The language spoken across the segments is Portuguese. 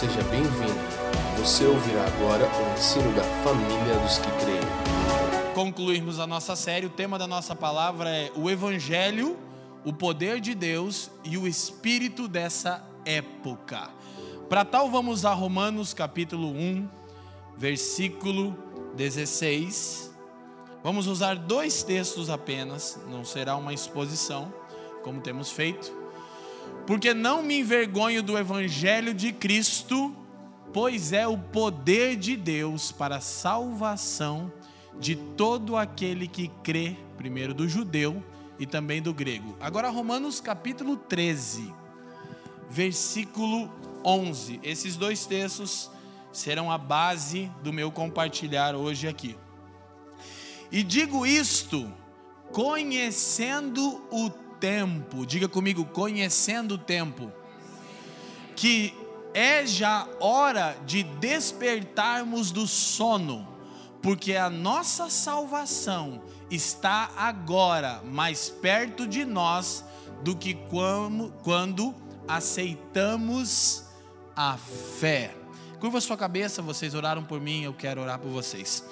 seja bem-vindo. Você ouvirá agora o ensino da família dos que creem. Concluirmos a nossa série, o tema da nossa palavra é o Evangelho, o poder de Deus e o espírito dessa época. Para tal, vamos a Romanos capítulo 1, versículo 16. Vamos usar dois textos apenas, não será uma exposição, como temos feito porque não me envergonho do evangelho de Cristo, pois é o poder de Deus para a salvação de todo aquele que crê, primeiro do judeu e também do grego. Agora Romanos capítulo 13, versículo 11. Esses dois textos serão a base do meu compartilhar hoje aqui. E digo isto conhecendo o tempo, diga comigo, conhecendo o tempo, que é já hora de despertarmos do sono, porque a nossa salvação está agora mais perto de nós do que quando, aceitamos a fé. Curva sua cabeça, vocês oraram por mim, eu quero orar por vocês.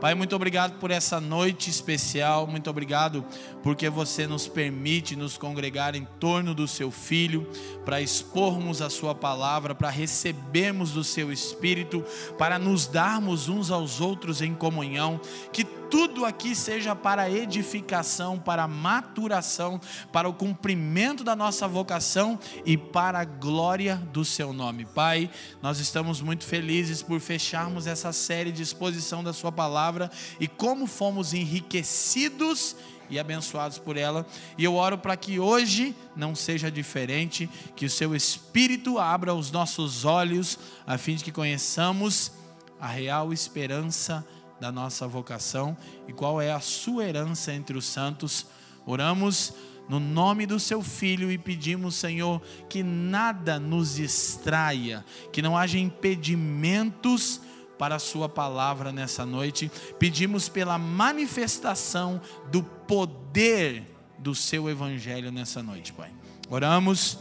Pai, muito obrigado por essa noite especial, muito obrigado porque você nos permite nos congregar em torno do seu filho, para expormos a sua palavra, para recebermos do seu espírito, para nos darmos uns aos outros em comunhão, que tudo aqui seja para edificação, para maturação, para o cumprimento da nossa vocação e para a glória do seu nome. Pai, nós estamos muito felizes por fecharmos essa série de exposição da sua palavra e como fomos enriquecidos e abençoados por ela. E eu oro para que hoje não seja diferente, que o seu espírito abra os nossos olhos a fim de que conheçamos a real esperança da nossa vocação e qual é a sua herança entre os santos. Oramos no nome do seu filho e pedimos, Senhor, que nada nos distraia, que não haja impedimentos para a sua palavra nessa noite. Pedimos pela manifestação do poder do seu evangelho nessa noite, Pai. Oramos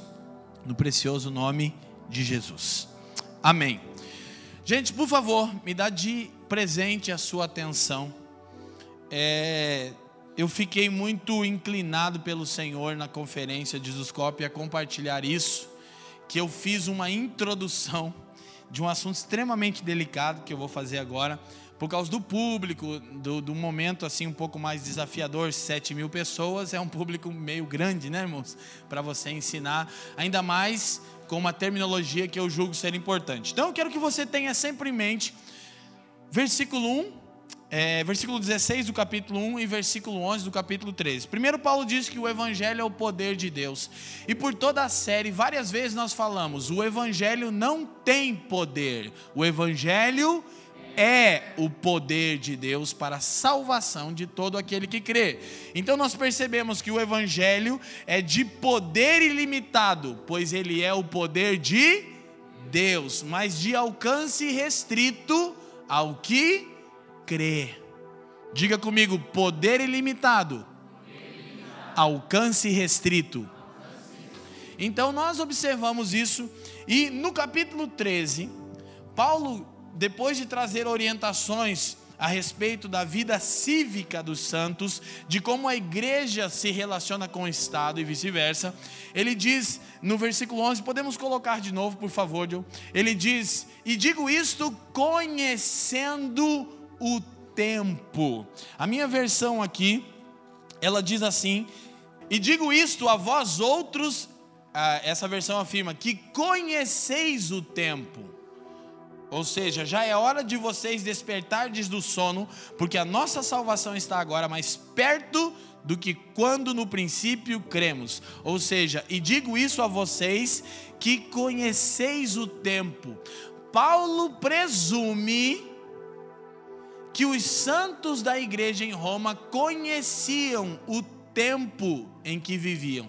no precioso nome de Jesus. Amém. Gente, por favor, me dá de presente a sua atenção. É, eu fiquei muito inclinado pelo Senhor na conferência de Zuscope a compartilhar isso, que eu fiz uma introdução de um assunto extremamente delicado que eu vou fazer agora, por causa do público, do, do momento assim um pouco mais desafiador, 7 mil pessoas, é um público meio grande, né, irmãos? Para você ensinar, ainda mais com uma terminologia que eu julgo ser importante. Então eu quero que você tenha sempre em mente versículo 1, é, versículo 16 do capítulo 1 e versículo 11 do capítulo 13. Primeiro, Paulo diz que o Evangelho é o poder de Deus. E por toda a série, várias vezes nós falamos: o Evangelho não tem poder, o Evangelho é o poder de Deus para a salvação de todo aquele que crê. Então nós percebemos que o Evangelho é de poder ilimitado, pois ele é o poder de Deus, mas de alcance restrito ao que crê. Diga comigo, poder ilimitado, alcance restrito. Então nós observamos isso e no capítulo 13, Paulo, depois de trazer orientações a respeito da vida cívica dos santos, de como a igreja se relaciona com o Estado e vice-versa. Ele diz no versículo 11, podemos colocar de novo, por favor? Ele diz: E digo isto conhecendo o tempo. A minha versão aqui, ela diz assim: E digo isto a vós outros, essa versão afirma, que conheceis o tempo. Ou seja, já é hora de vocês despertardes do sono, porque a nossa salvação está agora mais perto do que quando no princípio cremos. Ou seja, e digo isso a vocês que conheceis o tempo. Paulo presume que os santos da igreja em Roma conheciam o tempo em que viviam.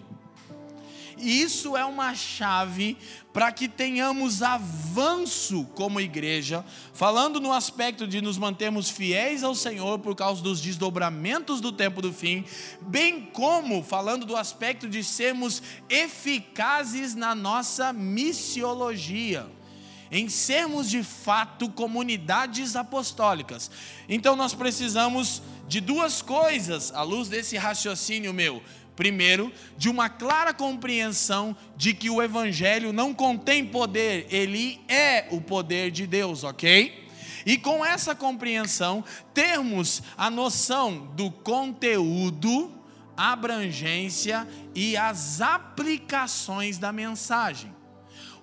E isso é uma chave para que tenhamos avanço como igreja, falando no aspecto de nos mantermos fiéis ao Senhor por causa dos desdobramentos do tempo do fim, bem como falando do aspecto de sermos eficazes na nossa missiologia. Em sermos de fato comunidades apostólicas. Então nós precisamos de duas coisas à luz desse raciocínio meu. Primeiro, de uma clara compreensão de que o Evangelho não contém poder, ele é o poder de Deus, ok? E com essa compreensão, termos a noção do conteúdo, abrangência e as aplicações da mensagem.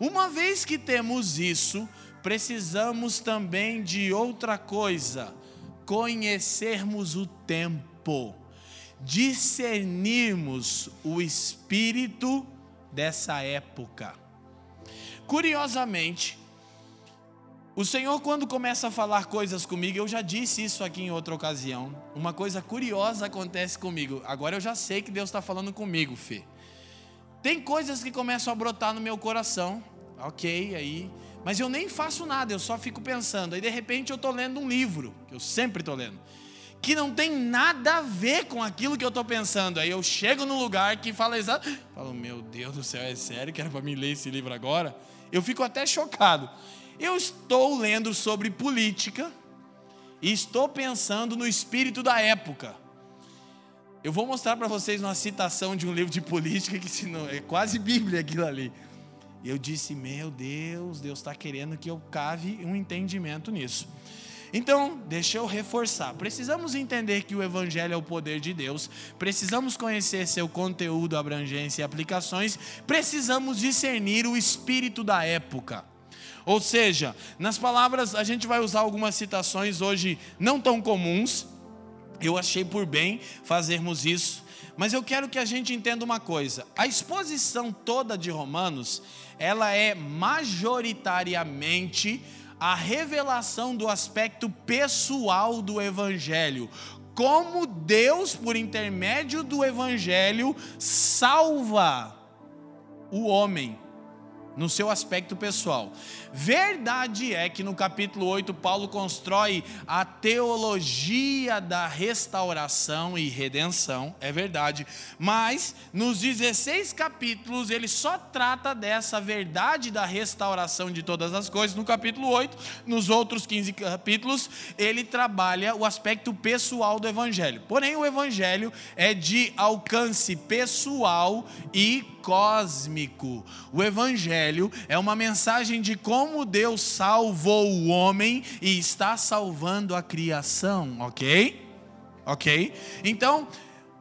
Uma vez que temos isso, precisamos também de outra coisa: conhecermos o tempo discernirmos o espírito dessa época. Curiosamente, o Senhor, quando começa a falar coisas comigo, eu já disse isso aqui em outra ocasião. Uma coisa curiosa acontece comigo. Agora eu já sei que Deus está falando comigo, Fê. Tem coisas que começam a brotar no meu coração, ok, aí, mas eu nem faço nada, eu só fico pensando. Aí de repente eu estou lendo um livro, que eu sempre estou lendo que não tem nada a ver com aquilo que eu estou pensando. Aí eu chego num lugar que fala exato. Falo, meu Deus do céu, é sério que era para mim ler esse livro agora? Eu fico até chocado. Eu estou lendo sobre política e estou pensando no espírito da época. Eu vou mostrar para vocês uma citação de um livro de política que é quase Bíblia aquilo ali. E eu disse, meu Deus, Deus está querendo que eu cave um entendimento nisso. Então, deixa eu reforçar. Precisamos entender que o Evangelho é o poder de Deus, precisamos conhecer seu conteúdo, abrangência e aplicações, precisamos discernir o espírito da época. Ou seja, nas palavras, a gente vai usar algumas citações hoje não tão comuns, eu achei por bem fazermos isso, mas eu quero que a gente entenda uma coisa: a exposição toda de Romanos, ela é majoritariamente a revelação do aspecto pessoal do Evangelho. Como Deus, por intermédio do Evangelho, salva o homem no seu aspecto pessoal. Verdade é que no capítulo 8 Paulo constrói a teologia da restauração e redenção, é verdade, mas nos 16 capítulos ele só trata dessa verdade da restauração de todas as coisas. No capítulo 8, nos outros 15 capítulos, ele trabalha o aspecto pessoal do evangelho. Porém, o evangelho é de alcance pessoal e cósmico. O evangelho é uma mensagem de como Deus salvou o homem e está salvando a criação, ok? Ok? Então,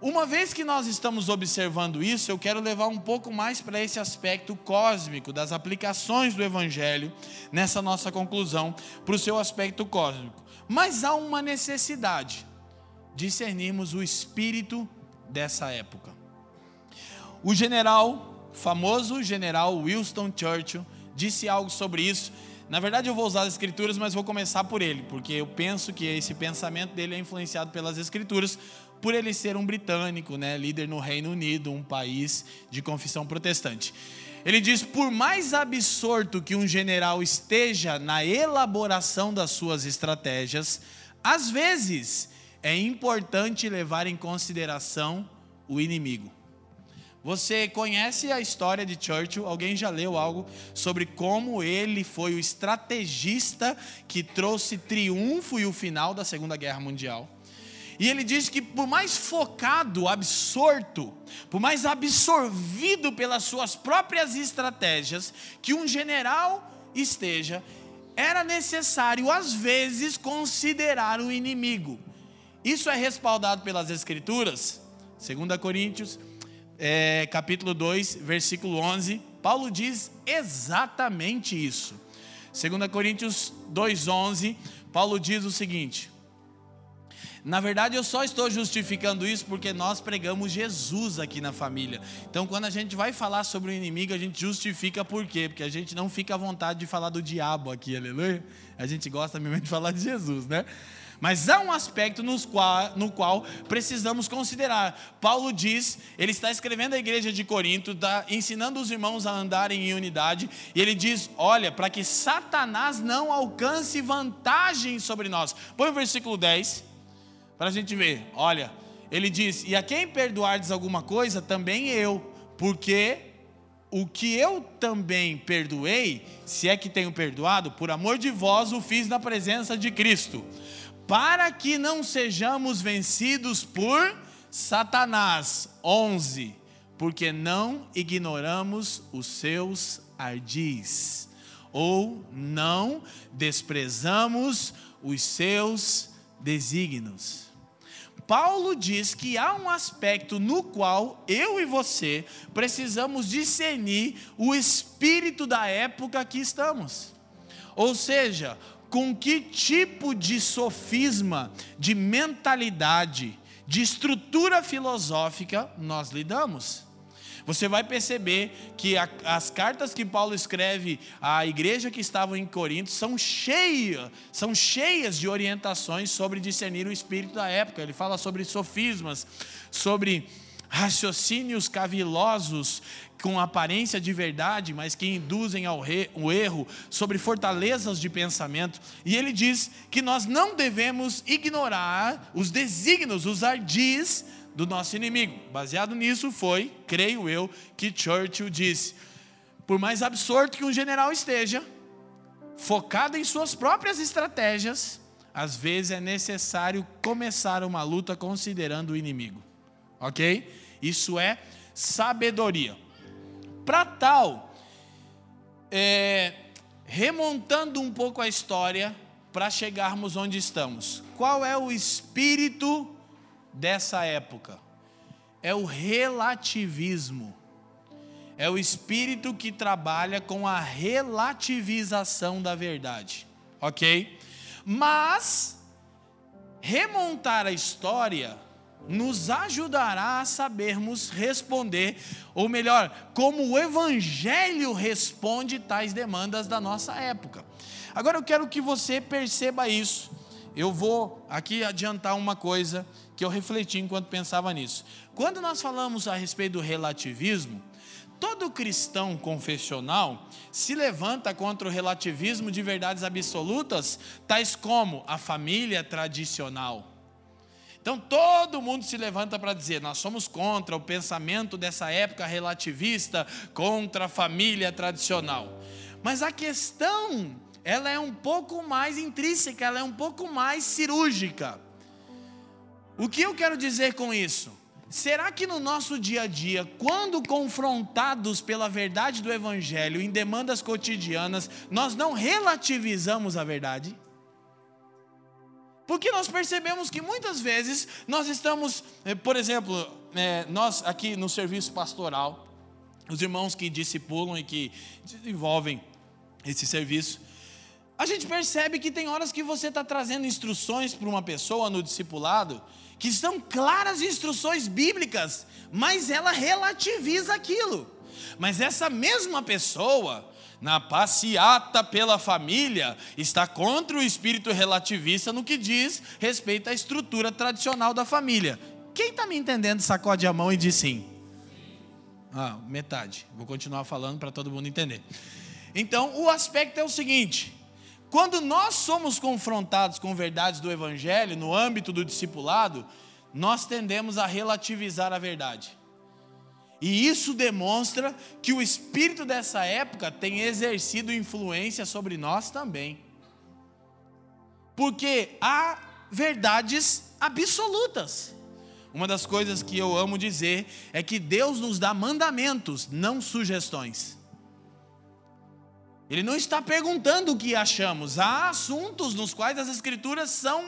uma vez que nós estamos observando isso, eu quero levar um pouco mais para esse aspecto cósmico das aplicações do Evangelho nessa nossa conclusão, para o seu aspecto cósmico. Mas há uma necessidade: discernirmos o espírito dessa época. O general, famoso general Winston Churchill, disse algo sobre isso. Na verdade, eu vou usar as escrituras, mas vou começar por ele, porque eu penso que esse pensamento dele é influenciado pelas escrituras, por ele ser um britânico, né, líder no Reino Unido, um país de confissão protestante. Ele diz: por mais absorto que um general esteja na elaboração das suas estratégias, às vezes é importante levar em consideração o inimigo. Você conhece a história de Churchill? Alguém já leu algo sobre como ele foi o estrategista que trouxe triunfo e o final da Segunda Guerra Mundial? E ele diz que por mais focado, absorto, por mais absorvido pelas suas próprias estratégias que um general esteja, era necessário às vezes considerar o inimigo. Isso é respaldado pelas escrituras. 2 Coríntios é, capítulo 2, versículo 11, Paulo diz exatamente isso. 2 Coríntios 2,11, Paulo diz o seguinte: na verdade, eu só estou justificando isso porque nós pregamos Jesus aqui na família. Então, quando a gente vai falar sobre o inimigo, a gente justifica por quê? Porque a gente não fica à vontade de falar do diabo aqui, aleluia. A gente gosta mesmo de falar de Jesus, né? Mas há um aspecto qual, no qual precisamos considerar. Paulo diz, ele está escrevendo à igreja de Corinto, está ensinando os irmãos a andarem em unidade, e ele diz: olha, para que Satanás não alcance vantagem sobre nós. Põe o versículo 10, para a gente ver. Olha, ele diz: e a quem perdoardes alguma coisa, também eu, porque o que eu também perdoei, se é que tenho perdoado, por amor de vós o fiz na presença de Cristo, para que não sejamos vencidos por Satanás. 11. Porque não ignoramos os seus ardis, ou não desprezamos os seus desígnios. Paulo diz que há um aspecto no qual eu e você precisamos discernir o espírito da época que estamos. Ou seja, com que tipo de sofisma, de mentalidade, de estrutura filosófica nós lidamos. Você vai perceber que a, as cartas que Paulo escreve à igreja que estava em Corinto são cheias, são cheias de orientações sobre discernir o espírito da época. Ele fala sobre sofismas, sobre raciocínios cavilosos com aparência de verdade, mas que induzem ao erro, sobre fortalezas de pensamento. E ele diz que nós não devemos ignorar os desígnios, os ardis do nosso inimigo. Baseado nisso foi, creio eu, que Churchill disse: por mais absorto que um general esteja, focado em suas próprias estratégias, às vezes é necessário começar uma luta considerando o inimigo. Ok? Isso é sabedoria. Para tal, é, remontando um pouco a história para chegarmos onde estamos. Qual é o espírito dessa época é o relativismo. É o espírito que trabalha com a relativização da verdade, ok? Mas remontar a história nos ajudará a sabermos responder, ou melhor, como o Evangelho responde tais demandas da nossa época. Agora eu quero que você perceba isso. Eu vou aqui adiantar uma coisa que eu refleti enquanto pensava nisso. Quando nós falamos a respeito do relativismo, todo cristão confessional se levanta contra o relativismo de verdades absolutas, tais como a família tradicional. Então todo mundo se levanta para dizer: nós somos contra o pensamento dessa época relativista, contra a família tradicional. Mas a questão, ela é um pouco mais intrínseca, ela é um pouco mais cirúrgica. O que eu quero dizer com isso? Será que no nosso dia a dia, quando confrontados pela verdade do Evangelho em demandas cotidianas, nós não relativizamos a verdade? Porque nós percebemos que muitas vezes nós estamos, eh, por exemplo, eh, nós aqui no serviço pastoral, os irmãos que discipulam e que desenvolvem esse serviço, a gente percebe que tem horas que você está trazendo instruções para uma pessoa no discipulado que são claras instruções bíblicas, mas ela relativiza aquilo. Mas essa mesma pessoa, na passeata pela família, está contra o espírito relativista no que diz respeito à estrutura tradicional da família. Quem está me entendendo, sacode a mão e diz sim. Ah, metade. Vou continuar falando para todo mundo entender. Então, o aspecto é o seguinte: quando nós somos confrontados com verdades do Evangelho, no âmbito do discipulado, nós tendemos a relativizar a verdade. E isso demonstra que o espírito dessa época tem exercido influência sobre nós também. Porque há verdades absolutas. Uma das coisas que eu amo dizer é que Deus nos dá mandamentos, não sugestões. Ele não está perguntando o que achamos. Há assuntos nos quais as escrituras são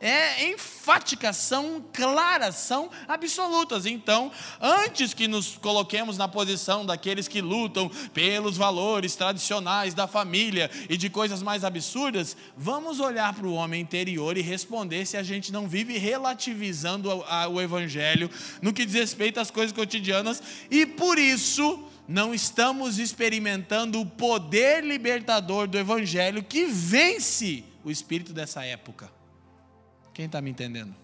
é, enfáticas, são claras, são absolutas. Então, antes que nos coloquemos na posição daqueles que lutam pelos valores tradicionais da família e de coisas mais absurdas, vamos olhar para o homem interior e responder se a gente não vive relativizando o evangelho no que diz respeito às coisas cotidianas e por isso não estamos experimentando o poder libertador do Evangelho que vence o espírito dessa época. Quem está me entendendo?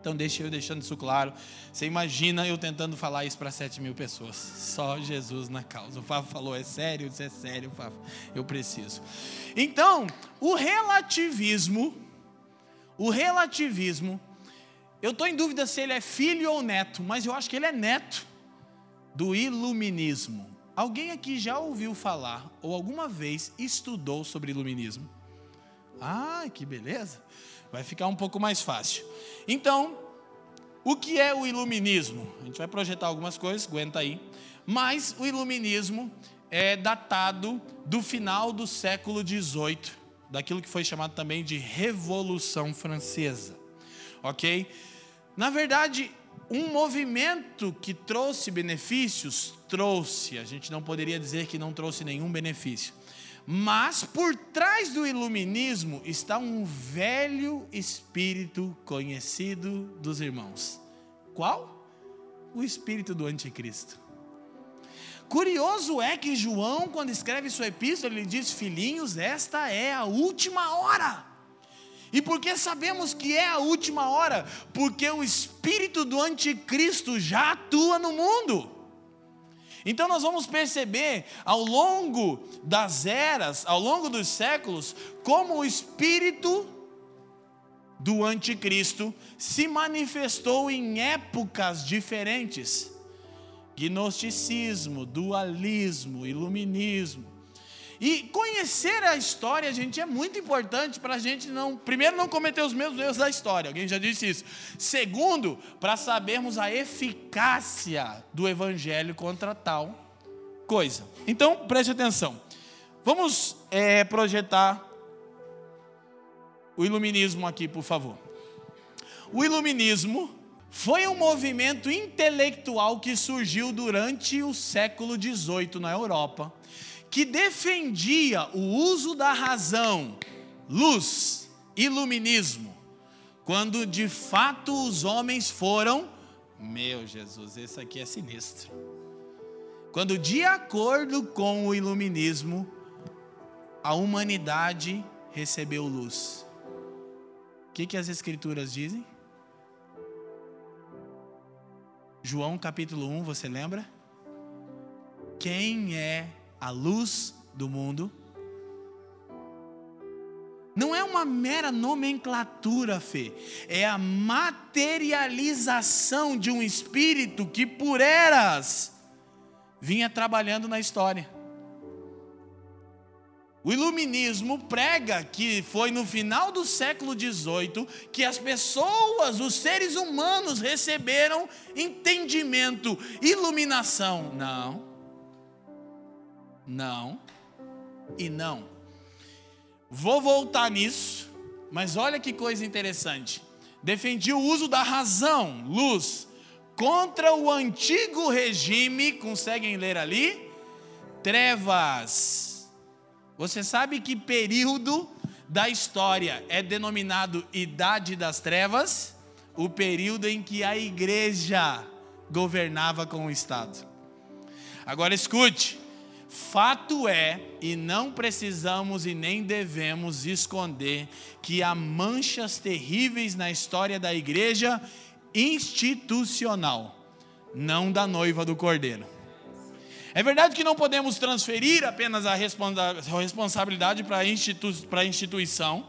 Então, deixa eu deixando isso claro. Você imagina eu tentando falar isso para sete mil pessoas. Só Jesus na causa. O Fábio falou: é sério? Isso é sério, Fábio. Eu preciso. Então, o relativismo, o relativismo, eu estou em dúvida se ele é filho ou neto, mas eu acho que ele é neto do iluminismo. Alguém aqui já ouviu falar ou alguma vez estudou sobre iluminismo? Ah, que beleza! Vai ficar um pouco mais fácil. Então, o que é o iluminismo? A gente vai projetar algumas coisas, aguenta aí. Mas o iluminismo é datado do final do século XVIII, daquilo que foi chamado também de Revolução Francesa. Ok? Na verdade, um movimento que trouxe benefícios, trouxe, a gente não poderia dizer que não trouxe nenhum benefício. Mas por trás do iluminismo está um velho espírito conhecido dos irmãos. Qual? O espírito do anticristo. Curioso é que João, quando escreve sua epístola, ele diz: Filhinhos, esta é a última hora. E por que sabemos que é a última hora? Porque o espírito do anticristo já atua no mundo. Então nós vamos perceber ao longo das eras, ao longo dos séculos, como o espírito do anticristo se manifestou em épocas diferentes. Gnosticismo, dualismo, iluminismo. E conhecer a história, gente, é muito importante para a gente não, primeiro, não cometer os mesmos erros da história, alguém já disse isso. Segundo, para sabermos a eficácia do evangelho contra tal coisa. Então, preste atenção. Vamos é, projetar o iluminismo aqui, por favor. O iluminismo foi um movimento intelectual que surgiu durante o século XVIII na Europa que defendia o uso da razão, luz, iluminismo, quando de fato os homens foram, meu Jesus, esse aqui é sinistro. Quando de acordo com o iluminismo, a humanidade recebeu luz. O que, que as escrituras dizem? João capítulo 1, você lembra? Quem é a luz do mundo. Não é uma mera nomenclatura, Fê. É a materialização de um espírito que por eras vinha trabalhando na história. O iluminismo prega que foi no final do século XVIII que as pessoas, os seres humanos, receberam entendimento, iluminação. Não. Não e não. Vou voltar nisso, mas olha que coisa interessante. Defendi o uso da razão, luz, contra o antigo regime, conseguem ler ali? Trevas. Você sabe que período da história é denominado Idade das Trevas? O período em que a igreja governava com o Estado. Agora escute, Fato é, e não precisamos e nem devemos esconder, que há manchas terríveis na história da igreja institucional, não da noiva do cordeiro. É verdade que não podemos transferir apenas a responsabilidade para a instituição,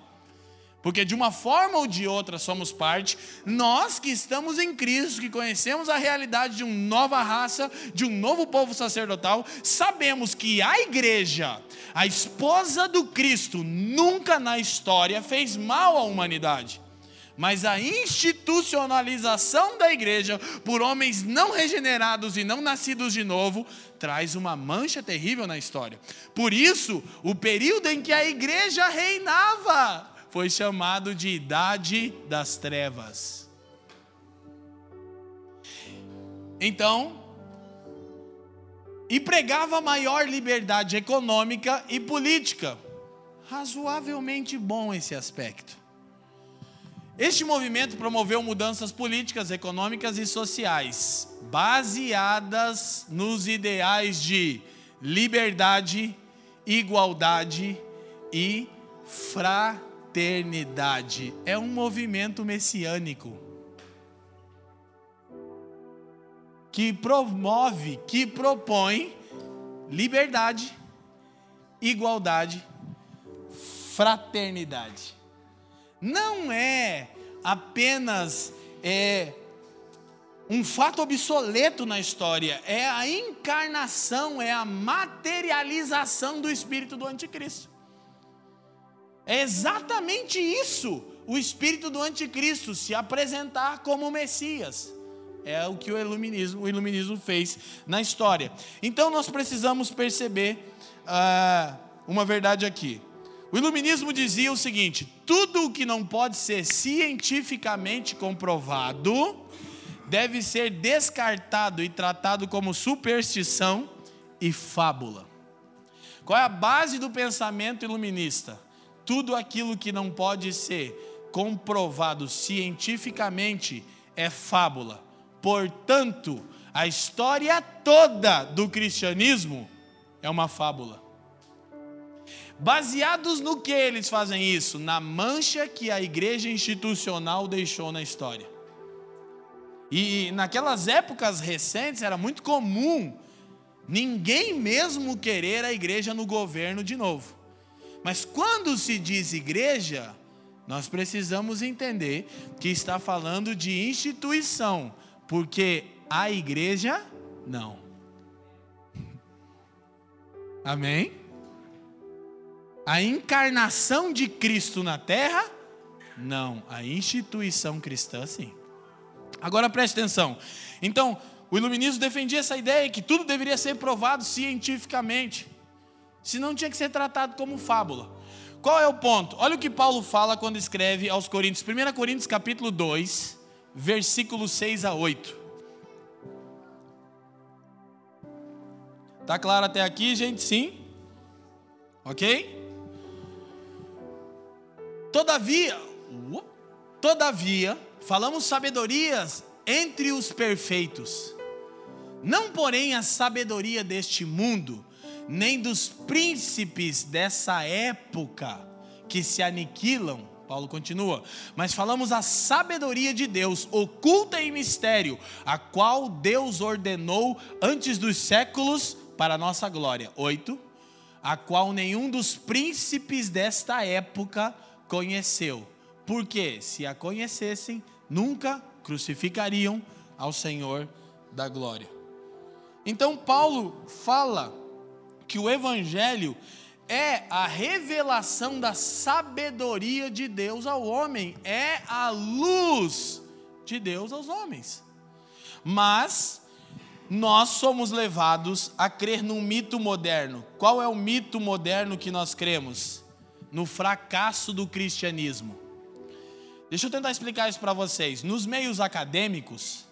porque de uma forma ou de outra somos parte, nós que estamos em Cristo, que conhecemos a realidade de uma nova raça, de um novo povo sacerdotal, sabemos que a igreja, a esposa do Cristo, nunca na história fez mal à humanidade. Mas a institucionalização da igreja por homens não regenerados e não nascidos de novo traz uma mancha terrível na história. Por isso, o período em que a igreja reinava, foi chamado de Idade das Trevas. Então, e pregava maior liberdade econômica e política. Razoavelmente bom esse aspecto. Este movimento promoveu mudanças políticas, econômicas e sociais, baseadas nos ideais de liberdade, igualdade e fraternidade eternidade. É um movimento messiânico que promove, que propõe liberdade, igualdade, fraternidade. Não é apenas é, um fato obsoleto na história, é a encarnação, é a materialização do espírito do anticristo. É exatamente isso, o espírito do anticristo se apresentar como Messias. É o que o iluminismo, o iluminismo fez na história. Então nós precisamos perceber uh, uma verdade aqui. O iluminismo dizia o seguinte: tudo o que não pode ser cientificamente comprovado deve ser descartado e tratado como superstição e fábula. Qual é a base do pensamento iluminista? Tudo aquilo que não pode ser comprovado cientificamente é fábula. Portanto, a história toda do cristianismo é uma fábula. Baseados no que eles fazem isso? Na mancha que a igreja institucional deixou na história. E naquelas épocas recentes era muito comum ninguém mesmo querer a igreja no governo de novo. Mas quando se diz igreja, nós precisamos entender que está falando de instituição, porque a igreja não. Amém? A encarnação de Cristo na terra? Não. A instituição cristã, sim. Agora preste atenção. Então, o iluminismo defendia essa ideia que tudo deveria ser provado cientificamente. Senão tinha que ser tratado como fábula. Qual é o ponto? Olha o que Paulo fala quando escreve aos Coríntios. 1 Coríntios capítulo 2, versículos 6 a 8. Tá claro até aqui, gente? Sim? Ok? Todavia, todavia, falamos sabedorias entre os perfeitos, não porém a sabedoria deste mundo, nem dos príncipes dessa época que se aniquilam. Paulo continua, mas falamos a sabedoria de Deus, oculta em mistério, a qual Deus ordenou antes dos séculos para a nossa glória. 8. A qual nenhum dos príncipes desta época conheceu. Porque se a conhecessem, nunca crucificariam ao Senhor da glória. Então Paulo fala que o evangelho é a revelação da sabedoria de Deus ao homem, é a luz de Deus aos homens. Mas nós somos levados a crer num mito moderno. Qual é o mito moderno que nós cremos? no fracasso do cristianismo. Deixa eu tentar explicar isso para vocês. Nos meios acadêmicos,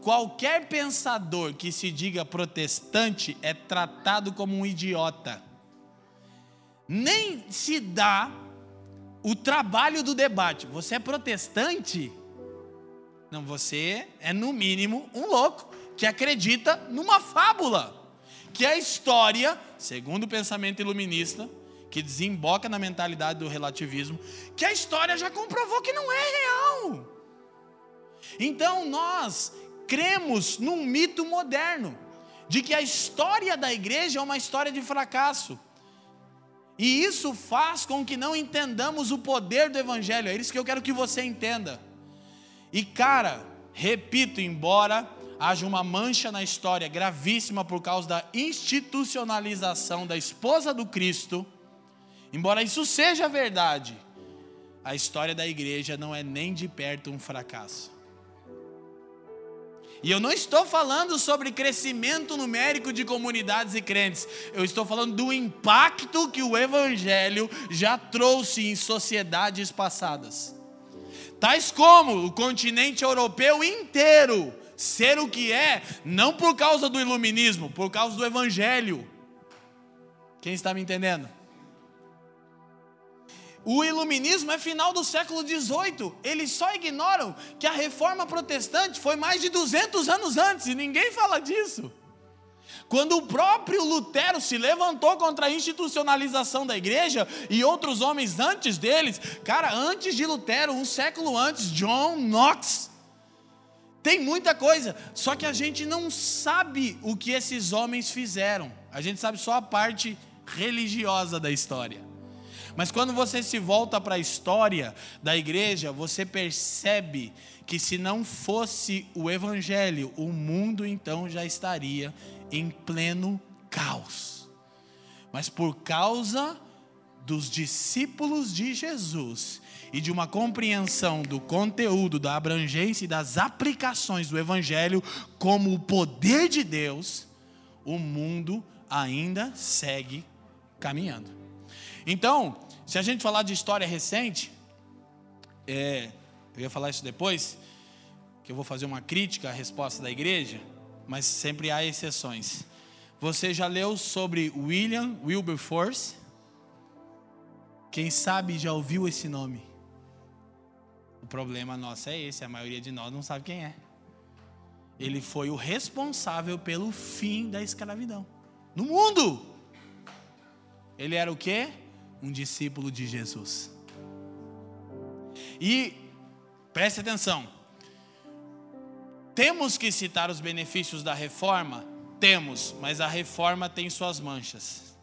qualquer pensador que se diga protestante é tratado como um idiota. Nem se dá o trabalho do debate. Você é protestante? Não, você é no mínimo um louco que acredita numa fábula, que é a história, segundo o pensamento iluminista, que desemboca na mentalidade do relativismo, que a história já comprovou que não é real. Então nós cremos num mito moderno, de que a história da igreja é uma história de fracasso. E isso faz com que não entendamos o poder do evangelho. É isso que eu quero que você entenda. E cara, repito, embora haja uma mancha na história gravíssima por causa da institucionalização da esposa do Cristo, Embora isso seja verdade, a história da igreja não é nem de perto um fracasso. E eu não estou falando sobre crescimento numérico de comunidades e crentes, eu estou falando do impacto que o Evangelho já trouxe em sociedades passadas. Tais como o continente europeu inteiro ser o que é, não por causa do iluminismo, por causa do Evangelho. Quem está me entendendo? O iluminismo é final do século XVIII. Eles só ignoram que a reforma protestante foi mais de 200 anos antes e ninguém fala disso. Quando o próprio Lutero se levantou contra a institucionalização da igreja e outros homens antes deles, cara, antes de Lutero, um século antes, John Knox. Tem muita coisa, só que a gente não sabe o que esses homens fizeram. A gente sabe só a parte religiosa da história. Mas quando você se volta para a história da igreja, você percebe que se não fosse o evangelho, o mundo então já estaria em pleno caos. Mas por causa dos discípulos de Jesus e de uma compreensão do conteúdo, da abrangência e das aplicações do Evangelho como o poder de Deus, o mundo ainda segue caminhando. Então, se a gente falar de história recente, é, eu ia falar isso depois, que eu vou fazer uma crítica à resposta da igreja, mas sempre há exceções. Você já leu sobre William Wilberforce? Quem sabe já ouviu esse nome? O problema nosso é esse, a maioria de nós não sabe quem é. Ele foi o responsável pelo fim da escravidão no mundo. Ele era o quê? Um discípulo de Jesus. E preste atenção. Temos que citar os benefícios da reforma? Temos, mas a reforma tem suas manchas.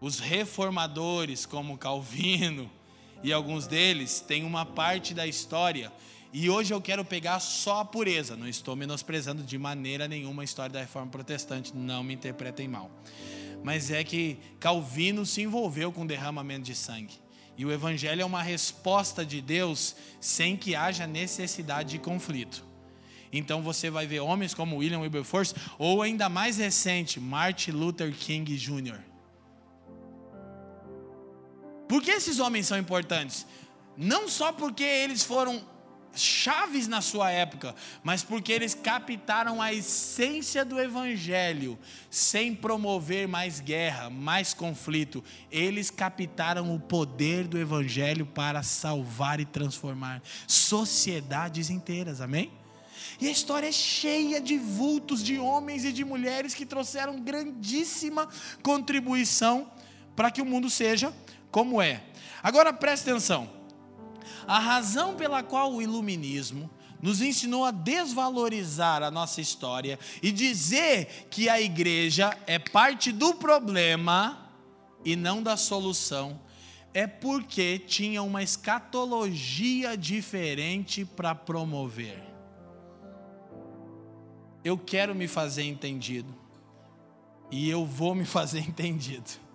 Os reformadores, como Calvino e alguns deles, têm uma parte da história. E hoje eu quero pegar só a pureza. Não estou menosprezando de maneira nenhuma a história da reforma protestante, não me interpretem mal. Mas é que Calvino se envolveu com derramamento de sangue. E o evangelho é uma resposta de Deus sem que haja necessidade de conflito. Então você vai ver homens como William Wilberforce, ou ainda mais recente, Martin Luther King Jr. Por que esses homens são importantes? Não só porque eles foram chaves na sua época, mas porque eles captaram a essência do evangelho, sem promover mais guerra, mais conflito. Eles captaram o poder do evangelho para salvar e transformar sociedades inteiras. Amém? E a história é cheia de vultos de homens e de mulheres que trouxeram grandíssima contribuição para que o mundo seja como é. Agora preste atenção. A razão pela qual o iluminismo nos ensinou a desvalorizar a nossa história e dizer que a igreja é parte do problema e não da solução, é porque tinha uma escatologia diferente para promover eu quero me fazer entendido. E eu vou me fazer entendido.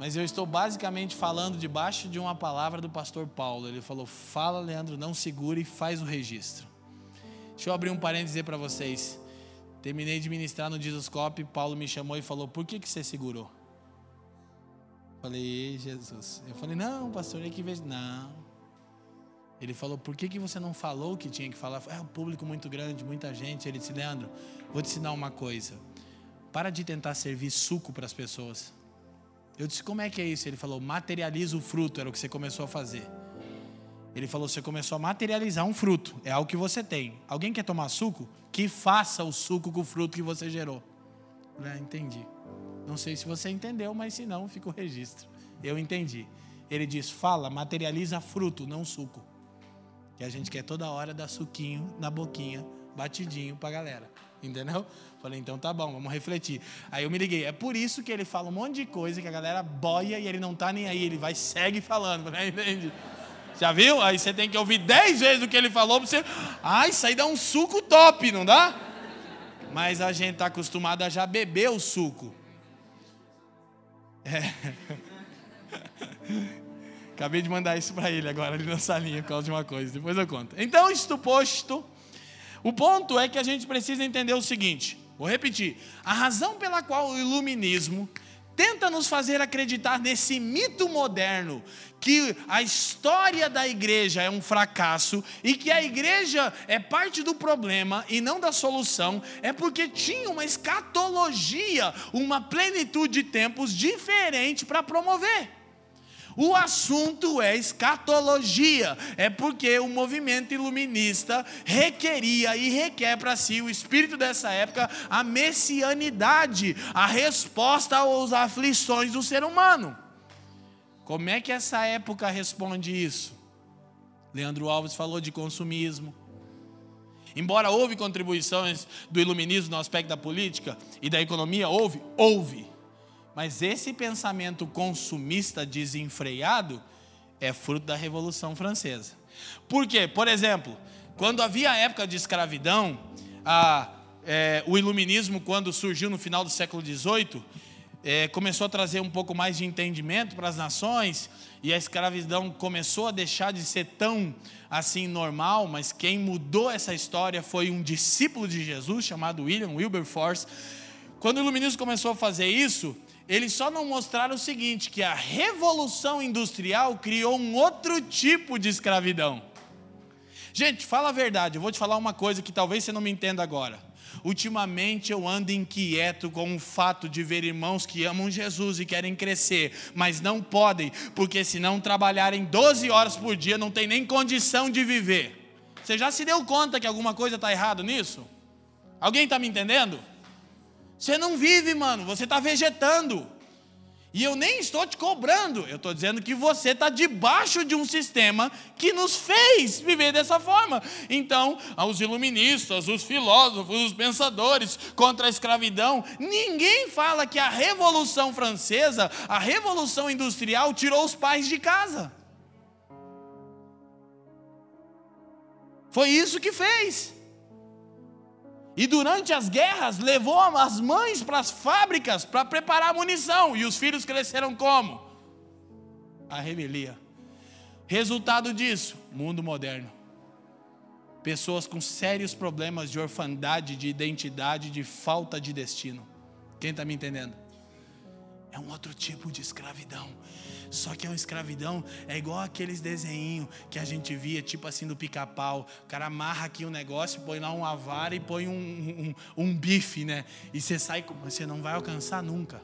Mas eu estou basicamente falando debaixo de uma palavra do pastor Paulo. Ele falou: Fala, Leandro, não segure e faz o registro. Deixa eu abrir um parênteses para vocês. Terminei de ministrar no Jesuscope, Paulo me chamou e falou: Por que, que você segurou? Falei, Jesus. Eu falei: Não, pastor, é que vejo. Não, ele falou: Por que, que você não falou o que tinha que falar? É um público muito grande, muita gente. Ele disse: Leandro, vou te ensinar uma coisa. Para de tentar servir suco para as pessoas. Eu disse: Como é que é isso? Ele falou: Materializa o fruto, era o que você começou a fazer. Ele falou: Você começou a materializar um fruto, é algo que você tem. Alguém quer tomar suco? Que faça o suco com o fruto que você gerou. É, entendi. Não sei se você entendeu, mas se não, fica o registro. Eu entendi. Ele diz: Fala, materializa fruto, não suco. Que a gente quer toda hora dar suquinho na boquinha, batidinho pra galera. Entendeu? Falei, então tá bom, vamos refletir. Aí eu me liguei. É por isso que ele fala um monte de coisa que a galera boia e ele não tá nem aí. Ele vai segue falando, né? entende? Já viu? Aí você tem que ouvir dez vezes o que ele falou pra você. Ah, isso aí dá um suco top, não dá? Mas a gente tá acostumado a já beber o suco. É. Acabei de mandar isso para ele agora, ali na salinha, por causa de uma coisa. Depois eu conto. Então, isto posto, o ponto é que a gente precisa entender o seguinte: vou repetir. A razão pela qual o iluminismo tenta nos fazer acreditar nesse mito moderno que a história da igreja é um fracasso e que a igreja é parte do problema e não da solução, é porque tinha uma escatologia, uma plenitude de tempos diferente para promover. O assunto é escatologia, é porque o movimento iluminista requeria e requer para si, o espírito dessa época, a messianidade, a resposta às aflições do ser humano. Como é que essa época responde isso? Leandro Alves falou de consumismo. Embora houve contribuições do iluminismo no aspecto da política e da economia, houve, houve. Mas esse pensamento consumista desenfreado é fruto da Revolução Francesa. Por quê? Por exemplo, quando havia a época de escravidão, a, é, o iluminismo, quando surgiu no final do século XVIII, é, começou a trazer um pouco mais de entendimento para as nações e a escravidão começou a deixar de ser tão assim normal, mas quem mudou essa história foi um discípulo de Jesus chamado William Wilberforce. Quando o iluminismo começou a fazer isso, eles só não mostraram o seguinte, que a revolução industrial criou um outro tipo de escravidão. Gente, fala a verdade, eu vou te falar uma coisa que talvez você não me entenda agora. Ultimamente eu ando inquieto com o fato de ver irmãos que amam Jesus e querem crescer, mas não podem, porque se não trabalharem 12 horas por dia, não tem nem condição de viver. Você já se deu conta que alguma coisa está errada nisso? Alguém está me entendendo? Você não vive, mano, você está vegetando. E eu nem estou te cobrando, eu estou dizendo que você está debaixo de um sistema que nos fez viver dessa forma. Então, os iluministas, os filósofos, os pensadores contra a escravidão, ninguém fala que a Revolução Francesa, a Revolução Industrial, tirou os pais de casa. Foi isso que fez. E durante as guerras levou as mães para as fábricas para preparar munição. E os filhos cresceram como? A revelia. Resultado disso, mundo moderno. Pessoas com sérios problemas de orfandade, de identidade, de falta de destino. Quem está me entendendo? É um outro tipo de escravidão. Só que é uma escravidão, é igual aqueles desenhos que a gente via, tipo assim, do pica-pau. O cara amarra aqui um negócio, põe lá uma vara e põe um, um, um bife, né? E você sai, você não vai alcançar nunca.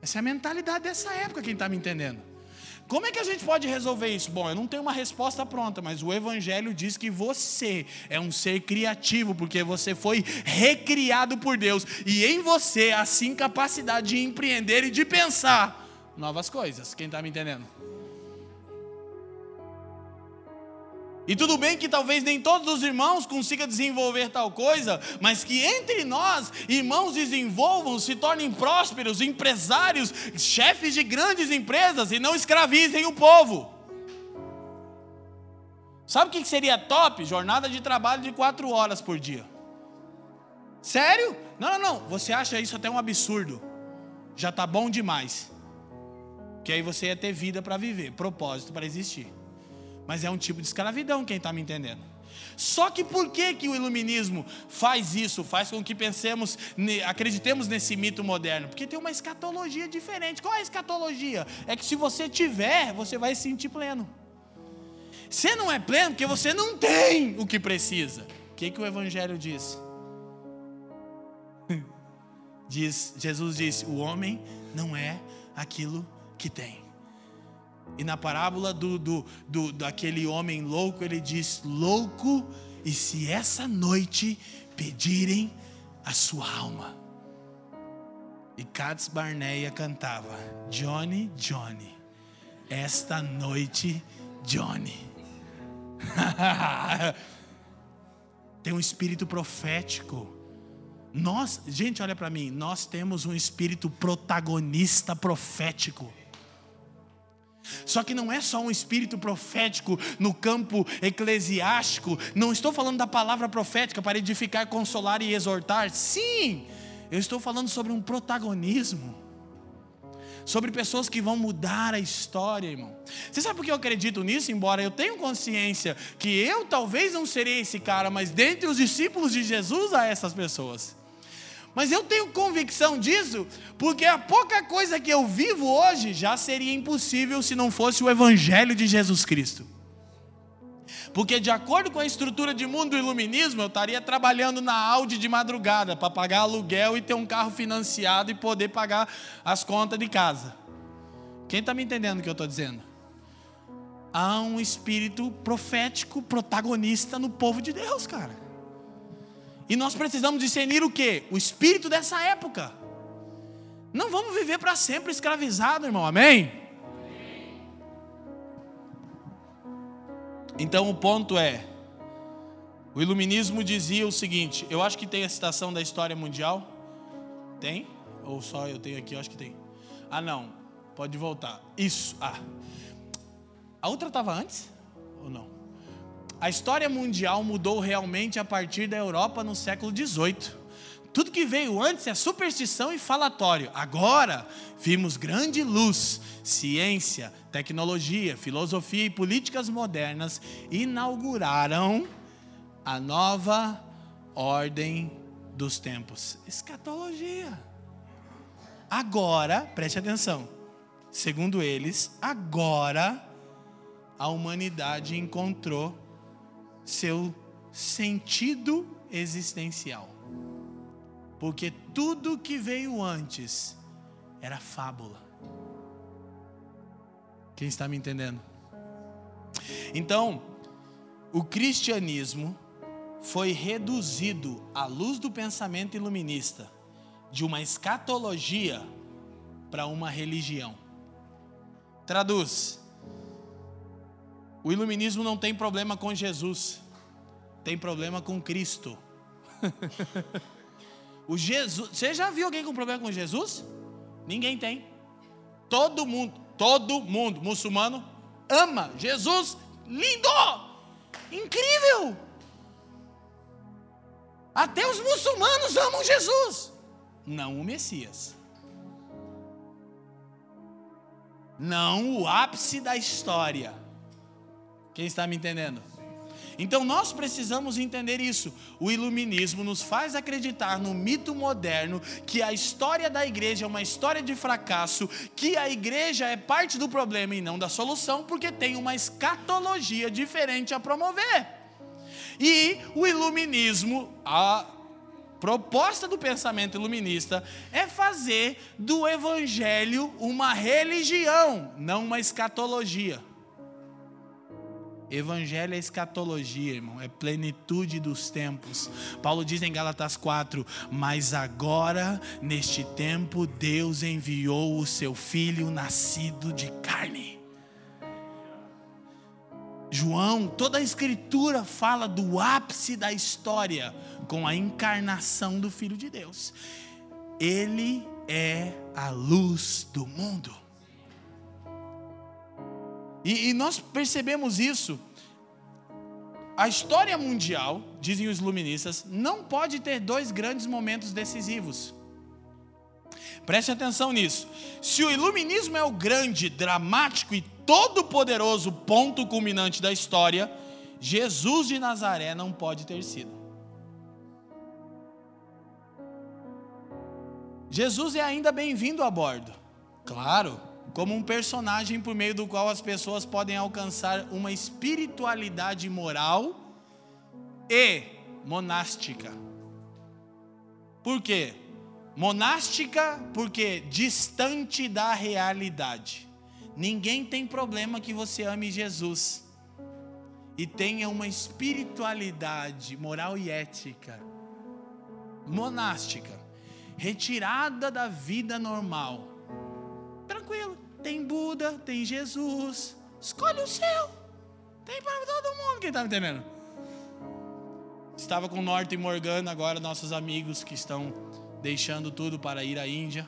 Essa é a mentalidade dessa época, quem está me entendendo? Como é que a gente pode resolver isso? Bom, eu não tenho uma resposta pronta, mas o Evangelho diz que você é um ser criativo, porque você foi recriado por Deus, e em você há sim capacidade de empreender e de pensar novas coisas. Quem está me entendendo? E tudo bem que talvez nem todos os irmãos consigam desenvolver tal coisa, mas que entre nós, irmãos desenvolvam, se tornem prósperos, empresários, chefes de grandes empresas e não escravizem o povo. Sabe o que seria top? Jornada de trabalho de quatro horas por dia. Sério? Não, não, não. Você acha isso até um absurdo. Já está bom demais. Que aí você ia ter vida para viver, propósito para existir. Mas é um tipo de escravidão, quem está me entendendo? Só que por que, que o iluminismo faz isso, faz com que pensemos, acreditemos nesse mito moderno? Porque tem uma escatologia diferente. Qual é a escatologia? É que se você tiver, você vai se sentir pleno. Você não é pleno porque você não tem o que precisa. O que, que o Evangelho diz? diz Jesus disse: o homem não é aquilo que tem. E na parábola do, do, do, daquele homem louco, ele diz: Louco, e se essa noite pedirem a sua alma. E Katz Barneia cantava: Johnny, Johnny, esta noite, Johnny. Tem um espírito profético. Nós, gente, olha para mim, nós temos um espírito protagonista profético. Só que não é só um espírito profético no campo eclesiástico. Não estou falando da palavra profética para edificar, consolar e exortar. Sim, eu estou falando sobre um protagonismo. Sobre pessoas que vão mudar a história, irmão. Você sabe por que eu acredito nisso? Embora eu tenha consciência que eu talvez não serei esse cara, mas dentre os discípulos de Jesus há essas pessoas. Mas eu tenho convicção disso, porque a pouca coisa que eu vivo hoje já seria impossível se não fosse o Evangelho de Jesus Cristo. Porque, de acordo com a estrutura de mundo do iluminismo, eu estaria trabalhando na Audi de madrugada para pagar aluguel e ter um carro financiado e poder pagar as contas de casa. Quem está me entendendo o que eu estou dizendo? Há um espírito profético protagonista no povo de Deus, cara. E nós precisamos discernir o que? O espírito dessa época. Não vamos viver para sempre escravizado, irmão. Amém? Então o ponto é: o iluminismo dizia o seguinte. Eu acho que tem a citação da história mundial. Tem? Ou só eu tenho aqui, eu acho que tem. Ah, não. Pode voltar. Isso. Ah. A outra estava antes? Ou não? A história mundial mudou realmente a partir da Europa no século XVIII. Tudo que veio antes é superstição e falatório. Agora vimos grande luz, ciência, tecnologia, filosofia e políticas modernas inauguraram a nova ordem dos tempos. Escatologia. Agora, preste atenção. Segundo eles, agora a humanidade encontrou seu sentido existencial. Porque tudo que veio antes era fábula. Quem está me entendendo? Então, o cristianismo foi reduzido à luz do pensamento iluminista, de uma escatologia para uma religião. Traduz. O iluminismo não tem problema com Jesus, tem problema com Cristo. o Jesus, você já viu alguém com problema com Jesus? Ninguém tem. Todo mundo, todo mundo muçulmano ama Jesus, lindo, incrível. Até os muçulmanos amam Jesus, não o Messias. Não o ápice da história. Quem está me entendendo? Então nós precisamos entender isso. O iluminismo nos faz acreditar no mito moderno que a história da igreja é uma história de fracasso, que a igreja é parte do problema e não da solução, porque tem uma escatologia diferente a promover. E o iluminismo, a proposta do pensamento iluminista é fazer do evangelho uma religião, não uma escatologia. Evangelho é escatologia, irmão, é plenitude dos tempos. Paulo diz em Gálatas 4: Mas agora, neste tempo, Deus enviou o seu filho nascido de carne. João, toda a escritura fala do ápice da história com a encarnação do Filho de Deus. Ele é a luz do mundo. E, e nós percebemos isso. A história mundial, dizem os iluministas, não pode ter dois grandes momentos decisivos. Preste atenção nisso. Se o iluminismo é o grande, dramático e todo-poderoso ponto culminante da história, Jesus de Nazaré não pode ter sido. Jesus é ainda bem-vindo a bordo. Claro, como um personagem por meio do qual as pessoas podem alcançar uma espiritualidade moral e monástica. Por quê? Monástica porque distante da realidade. Ninguém tem problema que você ame Jesus e tenha uma espiritualidade moral e ética monástica, retirada da vida normal tranquilo. Tem Buda, tem Jesus. Escolhe o seu. Tem para todo mundo. Quem está me entendendo? Estava com Norte e Morgana, agora nossos amigos que estão deixando tudo para ir à Índia.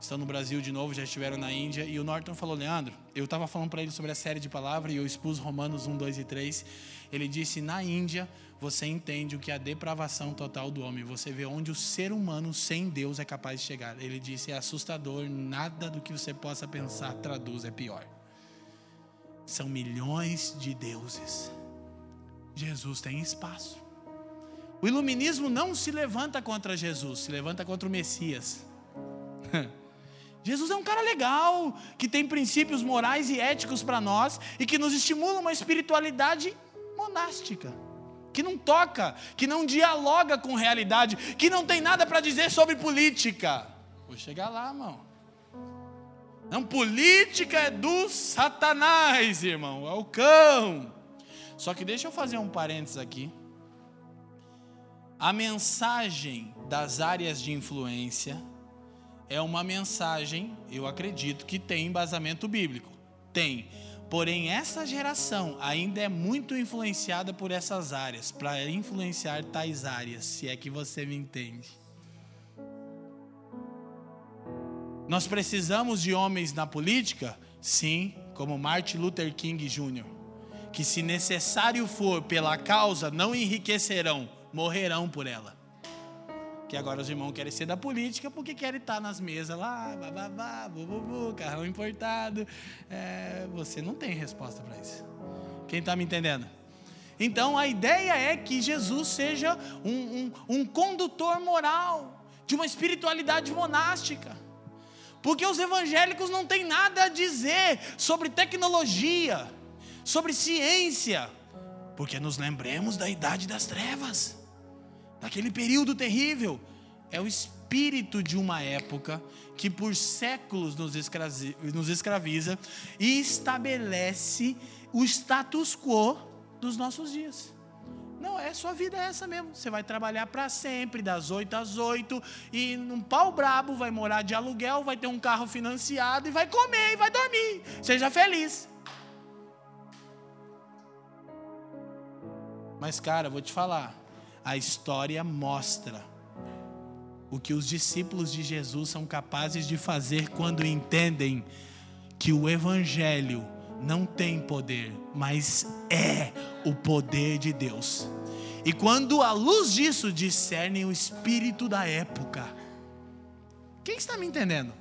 Estão no Brasil de novo, já estiveram na Índia. E o Norton falou: Leandro, eu estava falando para ele sobre a série de palavras e eu expus Romanos 1, 2 e 3. Ele disse: na Índia você entende o que é a depravação total do homem. Você vê onde o ser humano sem Deus é capaz de chegar. Ele disse: é assustador, nada do que você possa pensar traduz, é pior. São milhões de deuses. Jesus tem espaço. O iluminismo não se levanta contra Jesus, se levanta contra o Messias. Jesus é um cara legal, que tem princípios morais e éticos para nós e que nos estimula uma espiritualidade monástica que não toca, que não dialoga com realidade, que não tem nada para dizer sobre política. Vou chegar lá, irmão. Não, política é do Satanás, irmão, é o cão. Só que deixa eu fazer um parênteses aqui. A mensagem das áreas de influência é uma mensagem, eu acredito que tem embasamento bíblico. Tem Porém, essa geração ainda é muito influenciada por essas áreas, para influenciar tais áreas, se é que você me entende. Nós precisamos de homens na política? Sim, como Martin Luther King Jr., que, se necessário for pela causa, não enriquecerão, morrerão por ela. Que agora os irmãos querem ser da política porque querem estar nas mesas lá, bababá, bububu, carrão importado. É, você não tem resposta para isso. Quem está me entendendo? Então a ideia é que Jesus seja um, um, um condutor moral de uma espiritualidade monástica. Porque os evangélicos não têm nada a dizer sobre tecnologia, sobre ciência, porque nos lembremos da idade das trevas, daquele período terrível. É o espírito de uma época que por séculos nos escraviza e estabelece o status quo dos nossos dias. Não, é sua vida é essa mesmo. Você vai trabalhar para sempre, das 8 às 8, e num pau brabo, vai morar de aluguel, vai ter um carro financiado e vai comer e vai dormir. Seja feliz. Mas, cara, vou te falar, a história mostra o que os discípulos de Jesus são capazes de fazer quando entendem que o Evangelho não tem poder, mas é o poder de Deus. E quando à luz disso discernem o espírito da época. Quem está me entendendo?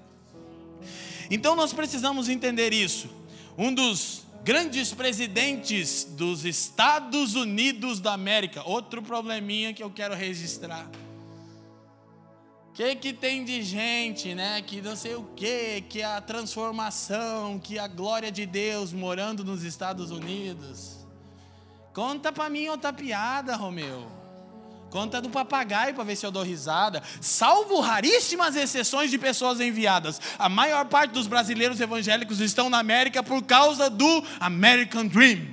Então nós precisamos entender isso. Um dos grandes presidentes dos Estados Unidos da América, outro probleminha que eu quero registrar que que tem de gente, né, que não sei o que, que a transformação, que a glória de Deus morando nos Estados Unidos. Conta para mim outra piada, Romeu. Conta do papagaio para ver se eu dou risada. Salvo raríssimas exceções de pessoas enviadas. A maior parte dos brasileiros evangélicos estão na América por causa do American Dream.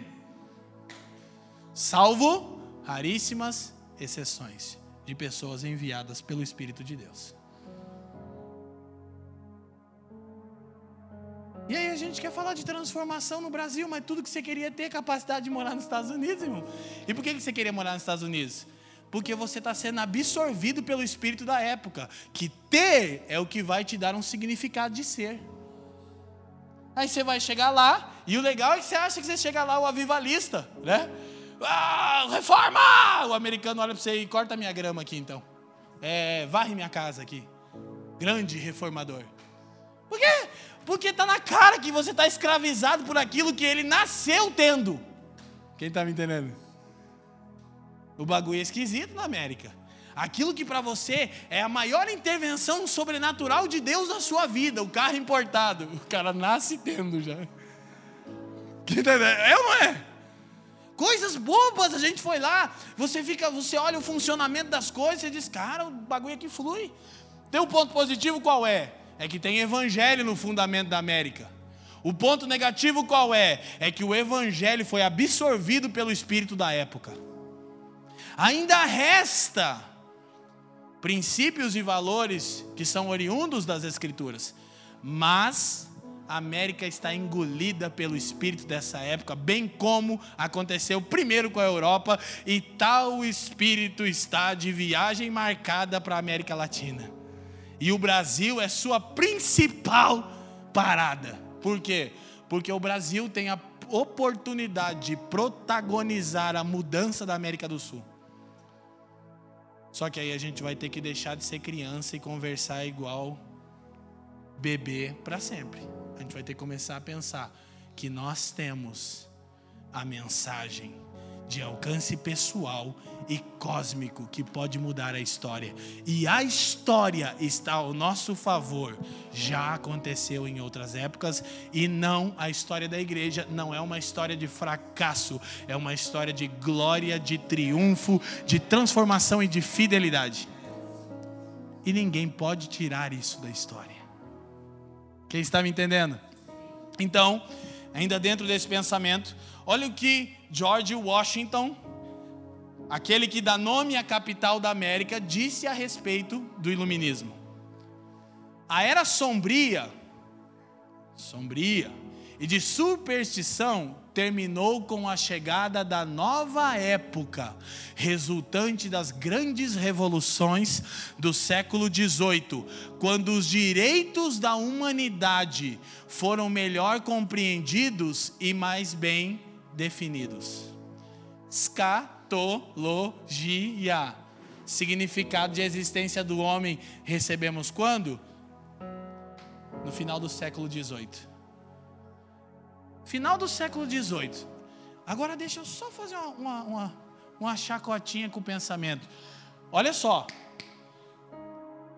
Salvo raríssimas exceções de pessoas enviadas pelo Espírito de Deus. E aí a gente quer falar de transformação no Brasil, mas tudo que você queria ter é capacidade de morar nos Estados Unidos, irmão. E por que você queria morar nos Estados Unidos? Porque você está sendo absorvido pelo espírito da época. Que ter é o que vai te dar um significado de ser. Aí você vai chegar lá, e o legal é que você acha que você chega lá o avivalista, né? Ah, reforma! O americano olha para você e corta minha grama aqui então. É, varre minha casa aqui. Grande reformador. Por quê? Porque está na cara que você está escravizado por aquilo que ele nasceu tendo. Quem está me entendendo? O bagulho é esquisito na América. Aquilo que para você é a maior intervenção sobrenatural de Deus na sua vida, o carro importado. O cara nasce tendo já. É ou não é? Coisas bobas, a gente foi lá, você fica, você olha o funcionamento das coisas e diz, cara, o bagulho aqui flui. Tem um ponto positivo qual é? É que tem evangelho no fundamento da América. O ponto negativo qual é? É que o evangelho foi absorvido pelo espírito da época. Ainda resta princípios e valores que são oriundos das escrituras, mas a América está engolida pelo espírito dessa época, bem como aconteceu primeiro com a Europa, e tal espírito está de viagem marcada para a América Latina. E o Brasil é sua principal parada. Por quê? Porque o Brasil tem a oportunidade de protagonizar a mudança da América do Sul. Só que aí a gente vai ter que deixar de ser criança e conversar igual bebê para sempre. A gente vai ter que começar a pensar que nós temos a mensagem de alcance pessoal e cósmico que pode mudar a história. E a história está ao nosso favor. Já aconteceu em outras épocas e não a história da igreja não é uma história de fracasso, é uma história de glória, de triunfo, de transformação e de fidelidade. E ninguém pode tirar isso da história. Quem está me entendendo? Então, ainda dentro desse pensamento, olha o que George Washington, aquele que dá nome à capital da América, disse a respeito do iluminismo. A era sombria, sombria, e de superstição terminou com a chegada da nova época, resultante das grandes revoluções do século XVIII, quando os direitos da humanidade foram melhor compreendidos e mais bem definidos. Escatologia. Significado de existência do homem recebemos quando? No final do século XVIII. Final do século XVIII. Agora deixa eu só fazer uma, uma, uma, uma chacotinha com o pensamento. Olha só.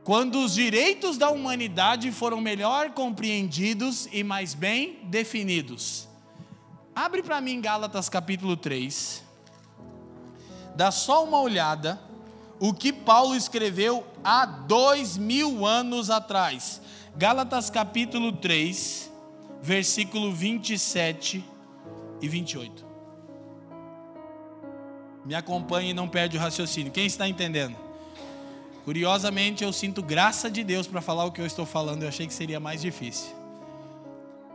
Quando os direitos da humanidade foram melhor compreendidos e mais bem definidos. Abre para mim Gálatas capítulo 3. Dá só uma olhada o que Paulo escreveu há dois mil anos atrás. Gálatas capítulo 3 versículo 27 e 28. Me acompanhe e não perde o raciocínio. Quem está entendendo? Curiosamente, eu sinto graça de Deus para falar o que eu estou falando, eu achei que seria mais difícil.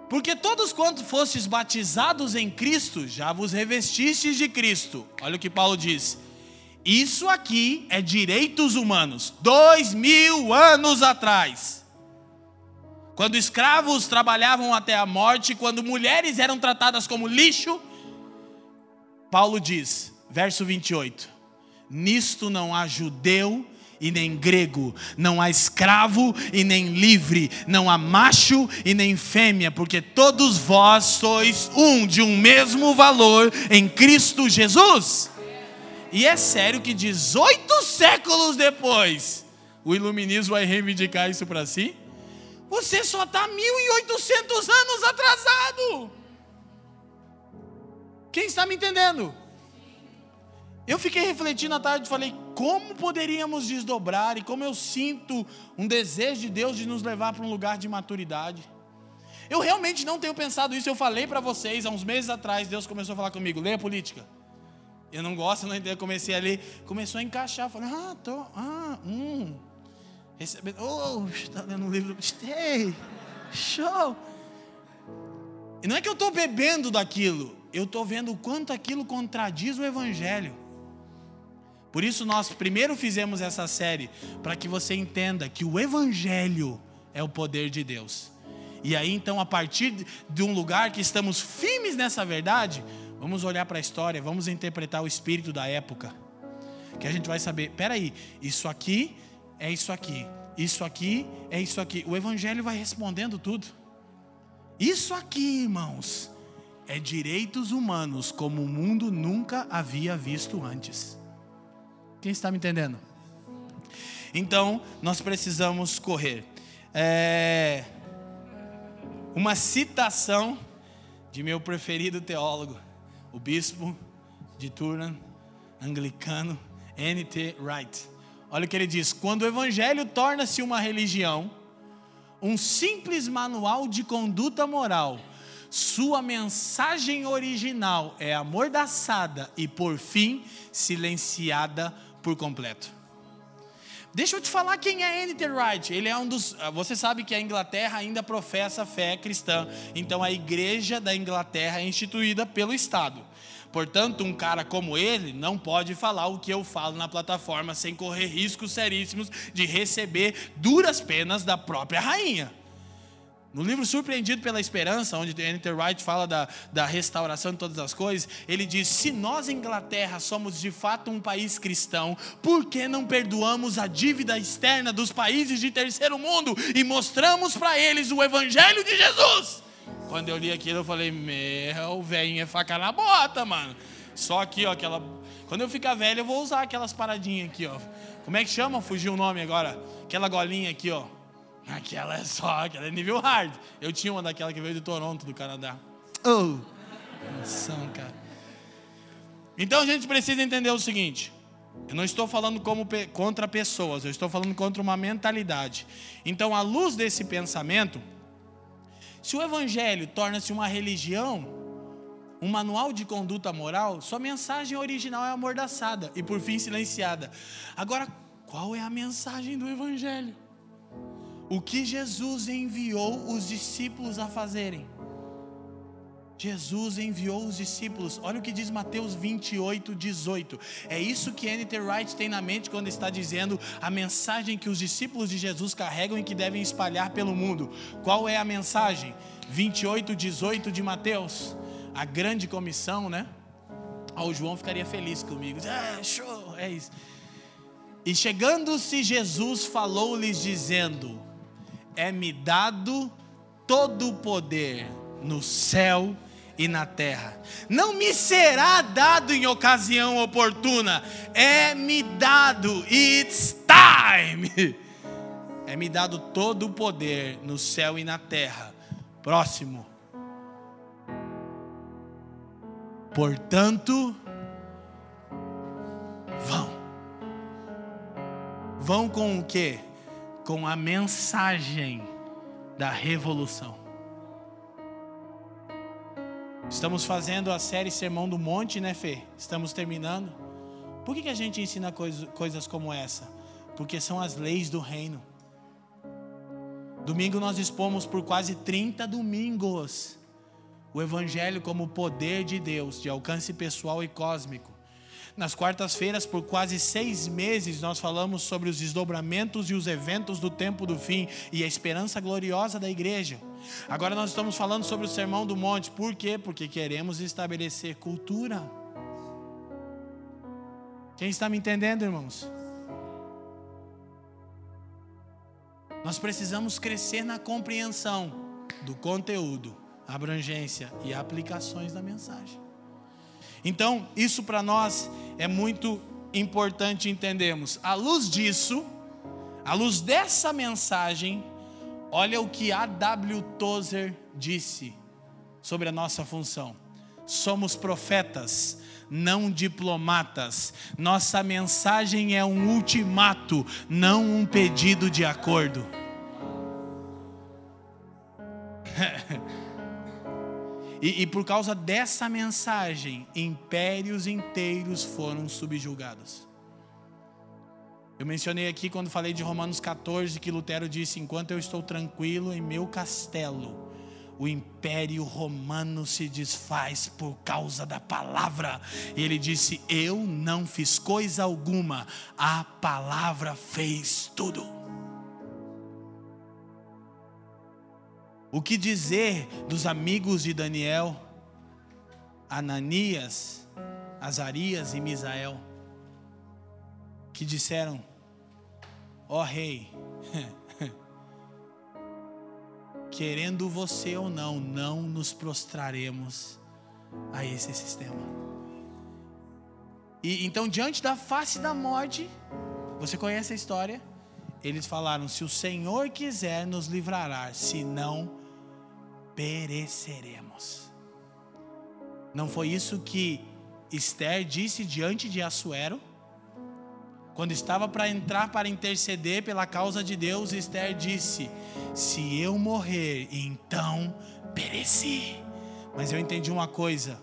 Porque todos quantos fostes batizados em Cristo, já vos revestistes de Cristo. Olha o que Paulo diz. Isso aqui é direitos humanos. Dois mil anos atrás. Quando escravos trabalhavam até a morte, quando mulheres eram tratadas como lixo, Paulo diz, verso 28, nisto não há judeu e nem grego, não há escravo e nem livre, não há macho e nem fêmea, porque todos vós sois um de um mesmo valor em Cristo Jesus. E é sério que 18 séculos depois, o iluminismo vai reivindicar isso para si? Você só está 1.800 anos atrasado. Quem está me entendendo? Eu fiquei refletindo à tarde e falei: como poderíamos desdobrar e como eu sinto um desejo de Deus de nos levar para um lugar de maturidade. Eu realmente não tenho pensado isso. Eu falei para vocês há uns meses atrás. Deus começou a falar comigo: leia política. Eu não gosto, não entendo. Eu comecei a ler, começou a encaixar. Falei: ah, tô, ah, hum recebendo. Oh, está lendo um livro. Ei, show! E não é que eu estou bebendo daquilo, eu estou vendo o quanto aquilo contradiz o Evangelho. Por isso nós primeiro fizemos essa série, para que você entenda que o Evangelho é o poder de Deus. E aí então, a partir de um lugar que estamos firmes nessa verdade, vamos olhar para a história, vamos interpretar o espírito da época. Que a gente vai saber, peraí, isso aqui é isso aqui, isso aqui é isso aqui. O Evangelho vai respondendo tudo. Isso aqui, irmãos, é direitos humanos como o mundo nunca havia visto antes. Quem está me entendendo? Então, nós precisamos correr. É uma citação de meu preferido teólogo, o bispo de Turan, anglicano, N.T. Wright. Olha o que ele diz: quando o evangelho torna-se uma religião, um simples manual de conduta moral, sua mensagem original é amordaçada e, por fim, silenciada por completo. Deixa eu te falar quem é N.T. Wright. Ele é um dos. Você sabe que a Inglaterra ainda professa fé cristã. Então a igreja da Inglaterra é instituída pelo Estado. Portanto, um cara como ele não pode falar o que eu falo na plataforma sem correr riscos seríssimos de receber duras penas da própria rainha. No livro Surpreendido pela Esperança, onde N.T. Wright fala da, da restauração de todas as coisas, ele diz: se nós, Inglaterra, somos de fato um país cristão, por que não perdoamos a dívida externa dos países de terceiro mundo e mostramos para eles o Evangelho de Jesus? Quando eu li aquilo, eu falei, meu, velho, é faca na bota, mano. Só aqui, ó, aquela. Quando eu ficar velho, eu vou usar aquelas paradinhas aqui, ó. Como é que chama? Fugiu o nome agora. Aquela golinha aqui, ó. Aquela é só, aquela é nível hard. Eu tinha uma daquela que veio do Toronto, do Canadá. Oh! Noção, cara. Então a gente precisa entender o seguinte. Eu não estou falando como contra pessoas, eu estou falando contra uma mentalidade. Então, à luz desse pensamento, se o evangelho torna-se uma religião, um manual de conduta moral, sua mensagem original é amordaçada e por fim silenciada. Agora, qual é a mensagem do evangelho? O que Jesus enviou os discípulos a fazerem? Jesus enviou os discípulos. Olha o que diz Mateus 28, 18. É isso que N.T. Wright tem na mente quando está dizendo a mensagem que os discípulos de Jesus carregam e que devem espalhar pelo mundo. Qual é a mensagem? 28, 18 de Mateus. A grande comissão, né? Ah, o João ficaria feliz comigo. Ah, show, é isso. E chegando-se Jesus falou-lhes dizendo: É-me dado todo o poder no céu e na terra. Não me será dado em ocasião oportuna, é-me dado, it's time. É-me dado todo o poder no céu e na terra. Próximo. Portanto, vão. Vão com o que? Com a mensagem da revolução. Estamos fazendo a série Sermão do Monte, né, Fê? Estamos terminando. Por que, que a gente ensina coisa, coisas como essa? Porque são as leis do reino. Domingo nós expomos por quase 30 domingos o Evangelho como poder de Deus, de alcance pessoal e cósmico. Nas quartas-feiras, por quase seis meses, nós falamos sobre os desdobramentos e os eventos do tempo do fim e a esperança gloriosa da igreja. Agora nós estamos falando sobre o Sermão do Monte. Por quê? Porque queremos estabelecer cultura. Quem está me entendendo, irmãos? Nós precisamos crescer na compreensão do conteúdo, abrangência e aplicações da mensagem. Então, isso para nós é muito importante entendermos. À luz disso, à luz dessa mensagem, olha o que A. W. Tozer disse sobre a nossa função. Somos profetas, não diplomatas. Nossa mensagem é um ultimato, não um pedido de acordo. E, e, por causa dessa mensagem, impérios inteiros foram subjugados. Eu mencionei aqui quando falei de Romanos 14 que Lutero disse: Enquanto eu estou tranquilo em meu castelo, o império romano se desfaz por causa da palavra. E ele disse: Eu não fiz coisa alguma, a palavra fez tudo. O que dizer dos amigos de Daniel, Ananias, Azarias e Misael, que disseram: Ó oh, rei, querendo você ou não, não nos prostraremos a esse sistema. E então, diante da face da morte, você conhece a história? Eles falaram: se o Senhor quiser, nos livrará, se não, pereceremos. Não foi isso que Esther disse diante de Assuero? Quando estava para entrar para interceder pela causa de Deus, Esther disse: Se eu morrer, então pereci. Mas eu entendi uma coisa: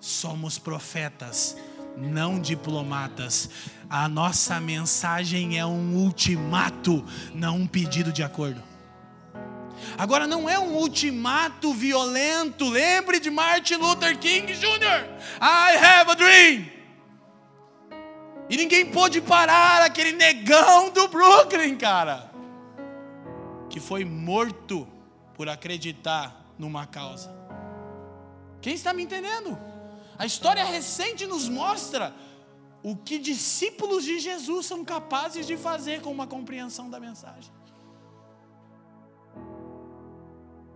somos profetas, não diplomatas. A nossa mensagem é um ultimato, não um pedido de acordo. Agora não é um ultimato violento. Lembre de Martin Luther King Jr. I have a dream. E ninguém pôde parar aquele negão do Brooklyn, cara, que foi morto por acreditar numa causa. Quem está me entendendo? A história recente nos mostra o que discípulos de Jesus são capazes de fazer com uma compreensão da mensagem.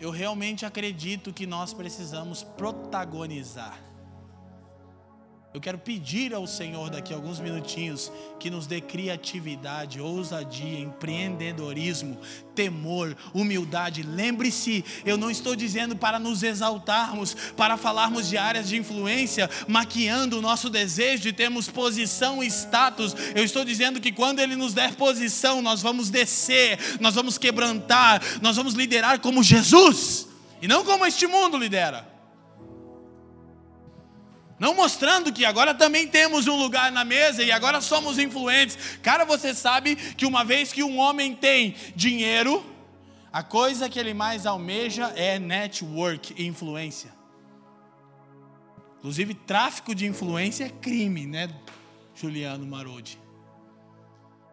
Eu realmente acredito que nós precisamos protagonizar. Eu quero pedir ao Senhor daqui a alguns minutinhos que nos dê criatividade, ousadia, empreendedorismo, temor, humildade. Lembre-se, eu não estou dizendo para nos exaltarmos, para falarmos de áreas de influência, maquiando o nosso desejo de termos posição e status. Eu estou dizendo que quando Ele nos der posição, nós vamos descer, nós vamos quebrantar, nós vamos liderar como Jesus e não como este mundo lidera. Não mostrando que agora também temos um lugar na mesa e agora somos influentes. Cara, você sabe que uma vez que um homem tem dinheiro, a coisa que ele mais almeja é network influência. Inclusive, tráfico de influência é crime, né, Juliano Marodi?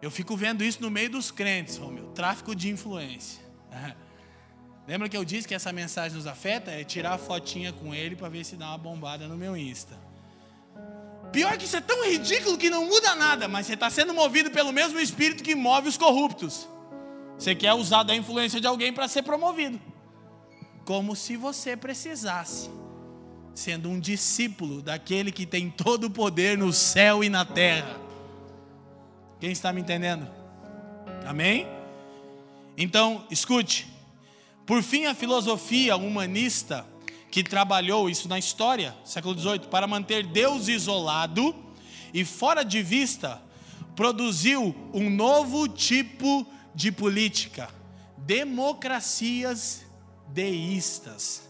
Eu fico vendo isso no meio dos crentes, Romeu. Tráfico de influência. Lembra que eu disse que essa mensagem nos afeta? É tirar a fotinha com ele para ver se dá uma bombada no meu Insta. Pior que isso é tão ridículo que não muda nada, mas você está sendo movido pelo mesmo espírito que move os corruptos. Você quer usar da influência de alguém para ser promovido. Como se você precisasse, sendo um discípulo daquele que tem todo o poder no céu e na terra. Quem está me entendendo? Amém? Então, escute. Por fim, a filosofia humanista que trabalhou isso na história, século XVIII, para manter Deus isolado e fora de vista, produziu um novo tipo de política: democracias deístas.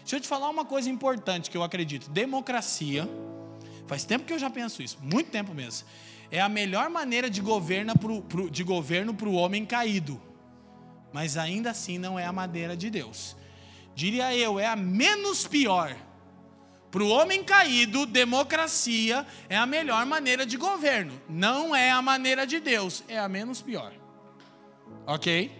Deixa eu te falar uma coisa importante que eu acredito: democracia, faz tempo que eu já penso isso, muito tempo mesmo, é a melhor maneira de, governo de governo para o homem caído, mas ainda assim não é a maneira de Deus. Diria eu, é a menos pior. Para o homem caído, democracia é a melhor maneira de governo. Não é a maneira de Deus, é a menos pior. Ok?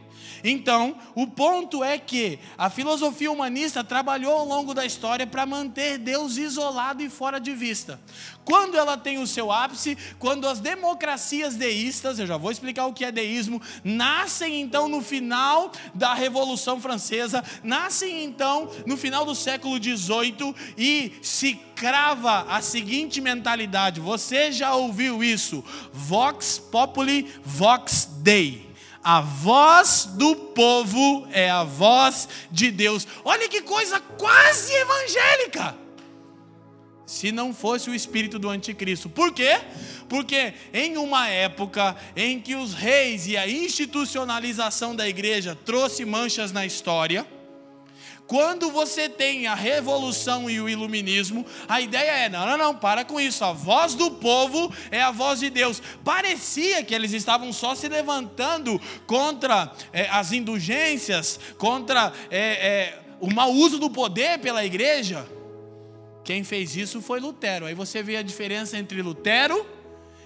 Então, o ponto é que a filosofia humanista trabalhou ao longo da história para manter Deus isolado e fora de vista. Quando ela tem o seu ápice, quando as democracias deístas, eu já vou explicar o que é deísmo, nascem então no final da Revolução Francesa, nascem então no final do século XVIII e se crava a seguinte mentalidade: você já ouviu isso? Vox populi, vox dei. A voz do povo é a voz de Deus. Olha que coisa quase evangélica. Se não fosse o espírito do anticristo. Por quê? Porque em uma época em que os reis e a institucionalização da igreja trouxe manchas na história, quando você tem a revolução e o iluminismo, a ideia é: não, não, não, para com isso. A voz do povo é a voz de Deus. Parecia que eles estavam só se levantando contra é, as indulgências, contra é, é, o mau uso do poder pela igreja. Quem fez isso foi Lutero. Aí você vê a diferença entre Lutero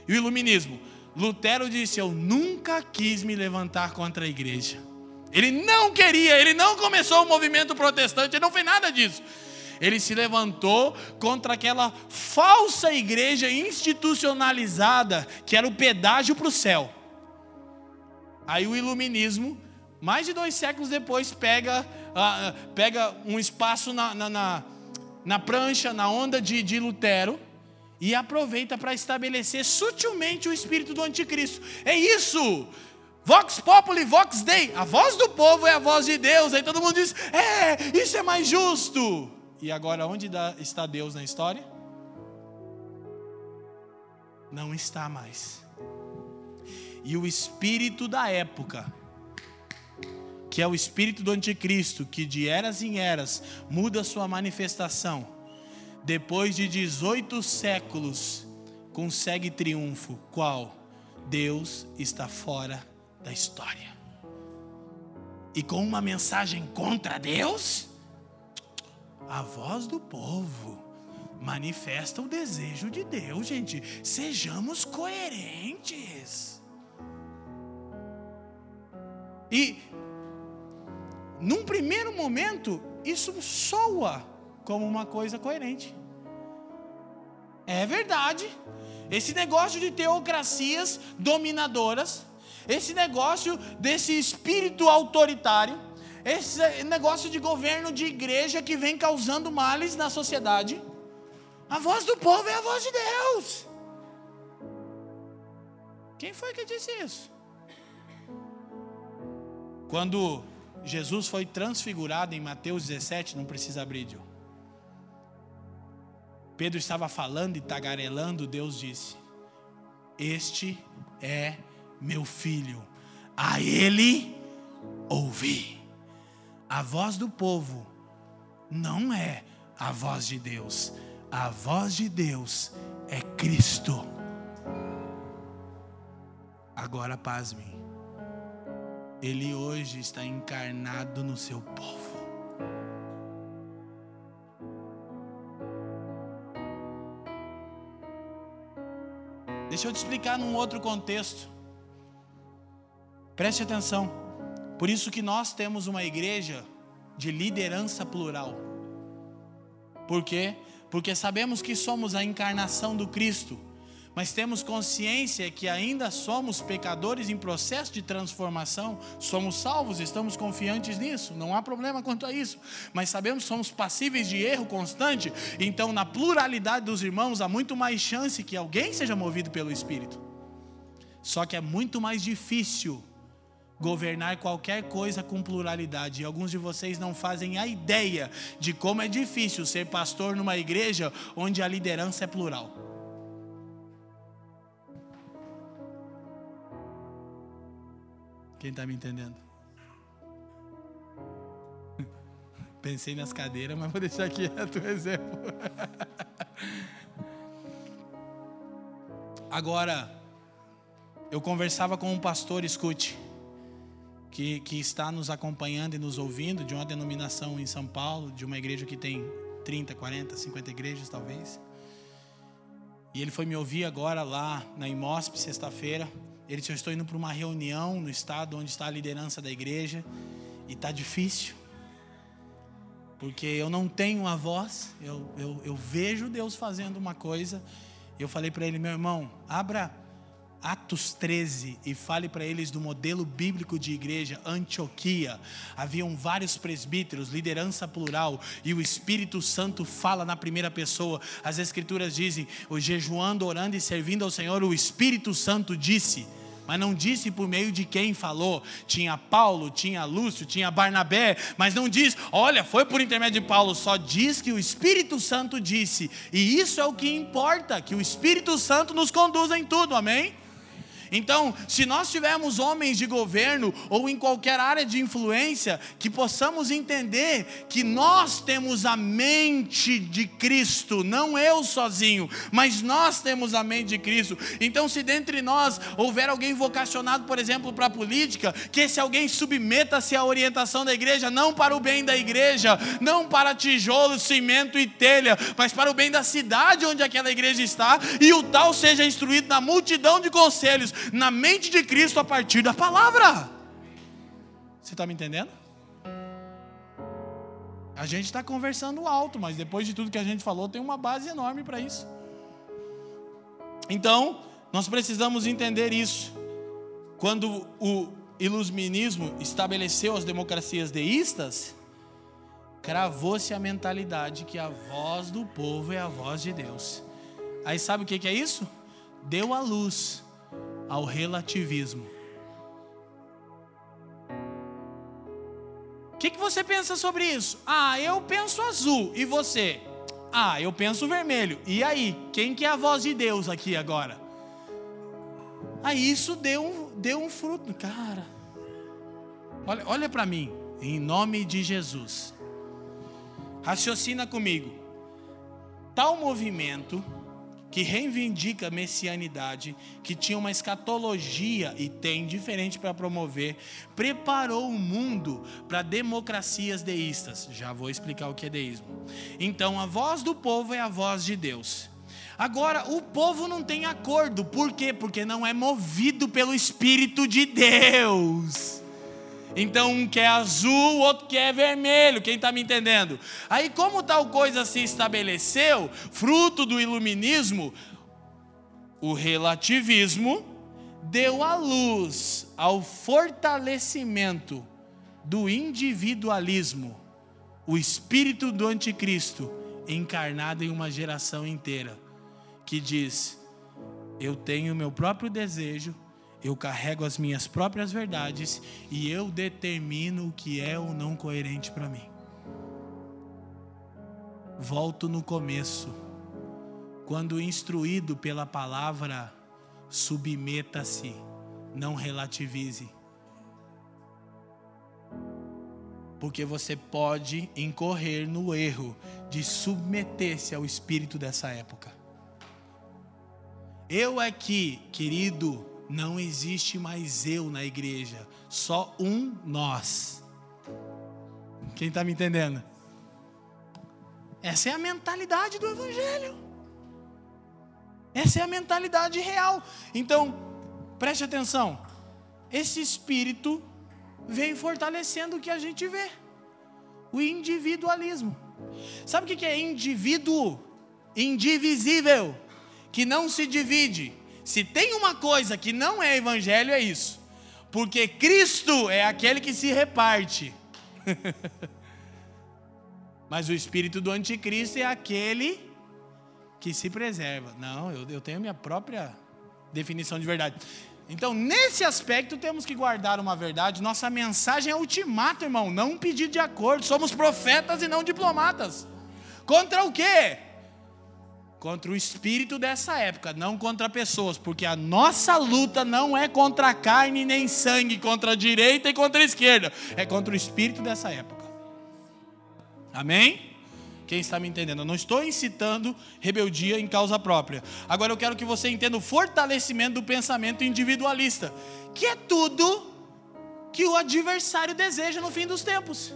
e o iluminismo. Lutero disse: Eu nunca quis me levantar contra a igreja. Ele não queria, ele não começou o movimento protestante, ele não fez nada disso. Ele se levantou contra aquela falsa igreja institucionalizada, que era o pedágio para o céu. Aí o iluminismo, mais de dois séculos depois, pega, uh, pega um espaço na, na, na, na, prancha, na onda de, de Lutero, e aproveita para estabelecer sutilmente o espírito do anticristo. É isso! Vox populi, vox dei. A voz do povo é a voz de Deus. Aí todo mundo diz: é, isso é mais justo. E agora, onde está Deus na história? Não está mais. E o espírito da época, que é o espírito do anticristo, que de eras em eras muda sua manifestação, depois de 18 séculos, consegue triunfo. Qual? Deus está fora da história. E com uma mensagem contra Deus, a voz do povo manifesta o desejo de Deus, gente. Sejamos coerentes. E, num primeiro momento, isso soa como uma coisa coerente. É verdade. Esse negócio de teocracias dominadoras esse negócio desse espírito autoritário, esse negócio de governo de igreja que vem causando males na sociedade. A voz do povo é a voz de Deus. Quem foi que disse isso? Quando Jesus foi transfigurado em Mateus 17, não precisa abrir, Dio. Pedro estava falando e tagarelando, Deus disse: Este é meu filho, a ele ouvi. A voz do povo não é a voz de Deus. A voz de Deus é Cristo. Agora, pasmem. Ele hoje está encarnado no seu povo. Deixa eu te explicar num outro contexto. Preste atenção. Por isso que nós temos uma igreja de liderança plural. Por quê? Porque sabemos que somos a encarnação do Cristo mas temos consciência que ainda somos pecadores em processo de transformação, somos salvos, estamos confiantes nisso, não há problema quanto a isso, mas sabemos que somos passíveis de erro constante, então na pluralidade dos irmãos há muito mais chance que alguém seja movido pelo Espírito. Só que é muito mais difícil governar qualquer coisa com pluralidade. E alguns de vocês não fazem a ideia de como é difícil ser pastor numa igreja onde a liderança é plural. Quem está me entendendo? Pensei nas cadeiras, mas vou deixar quieto o exemplo. Agora, eu conversava com um pastor, escute, que, que está nos acompanhando e nos ouvindo, de uma denominação em São Paulo, de uma igreja que tem 30, 40, 50 igrejas talvez. E ele foi me ouvir agora lá na IMOSP, sexta-feira. Ele disse: Eu estou indo para uma reunião no estado onde está a liderança da igreja e está difícil, porque eu não tenho a voz, eu, eu, eu vejo Deus fazendo uma coisa. Eu falei para ele: Meu irmão, abra Atos 13 e fale para eles do modelo bíblico de igreja, Antioquia. Haviam vários presbíteros, liderança plural, e o Espírito Santo fala na primeira pessoa. As Escrituras dizem: o jejuando, orando e servindo ao Senhor, o Espírito Santo disse mas não disse por meio de quem falou. Tinha Paulo, tinha Lúcio, tinha Barnabé, mas não diz, olha, foi por intermédio de Paulo, só diz que o Espírito Santo disse. E isso é o que importa, que o Espírito Santo nos conduza em tudo, amém? Então, se nós tivermos homens de governo ou em qualquer área de influência, que possamos entender que nós temos a mente de Cristo, não eu sozinho, mas nós temos a mente de Cristo. Então, se dentre nós houver alguém vocacionado, por exemplo, para a política, que esse alguém submeta-se à orientação da igreja, não para o bem da igreja, não para tijolo, cimento e telha, mas para o bem da cidade onde aquela igreja está, e o tal seja instruído na multidão de conselhos, na mente de Cristo a partir da palavra. Você está me entendendo? A gente está conversando alto, mas depois de tudo que a gente falou, tem uma base enorme para isso. Então, nós precisamos entender isso. Quando o iluminismo estabeleceu as democracias deístas, cravou-se a mentalidade que a voz do povo é a voz de Deus. Aí sabe o que é isso? Deu a luz ao relativismo. O que, que você pensa sobre isso? Ah, eu penso azul. E você? Ah, eu penso vermelho. E aí? Quem que é a voz de Deus aqui agora? Aí isso deu um, deu um fruto. Cara, olha, olha para mim, em nome de Jesus. Raciocina comigo. Tal movimento que reivindica a messianidade, que tinha uma escatologia e tem diferente para promover, preparou o mundo para democracias deístas. Já vou explicar o que é deísmo. Então, a voz do povo é a voz de Deus. Agora, o povo não tem acordo, por quê? Porque não é movido pelo Espírito de Deus. Então um quer azul, o outro quer vermelho. Quem está me entendendo? Aí, como tal coisa se estabeleceu, fruto do iluminismo, o relativismo deu a luz ao fortalecimento do individualismo, o espírito do anticristo encarnado em uma geração inteira, que diz: Eu tenho meu próprio desejo, eu carrego as minhas próprias verdades e eu determino o que é ou não coerente para mim. Volto no começo. Quando instruído pela palavra, submeta-se, não relativize. Porque você pode incorrer no erro de submeter-se ao espírito dessa época. Eu aqui, querido, não existe mais eu na igreja, só um nós. Quem está me entendendo? Essa é a mentalidade do Evangelho. Essa é a mentalidade real. Então, preste atenção. Esse espírito vem fortalecendo o que a gente vê. O individualismo. Sabe o que é indivíduo? Indivisível. Que não se divide. Se tem uma coisa que não é evangelho, é isso. Porque Cristo é aquele que se reparte. Mas o espírito do anticristo é aquele que se preserva. Não, eu, eu tenho minha própria definição de verdade. Então, nesse aspecto, temos que guardar uma verdade. Nossa mensagem é ultimato, irmão, não um pedido de acordo. Somos profetas e não diplomatas. Contra o quê? Contra o espírito dessa época, não contra pessoas, porque a nossa luta não é contra carne nem sangue, contra a direita e contra a esquerda, é contra o espírito dessa época. Amém? Quem está me entendendo? Eu não estou incitando rebeldia em causa própria. Agora eu quero que você entenda o fortalecimento do pensamento individualista, que é tudo que o adversário deseja no fim dos tempos.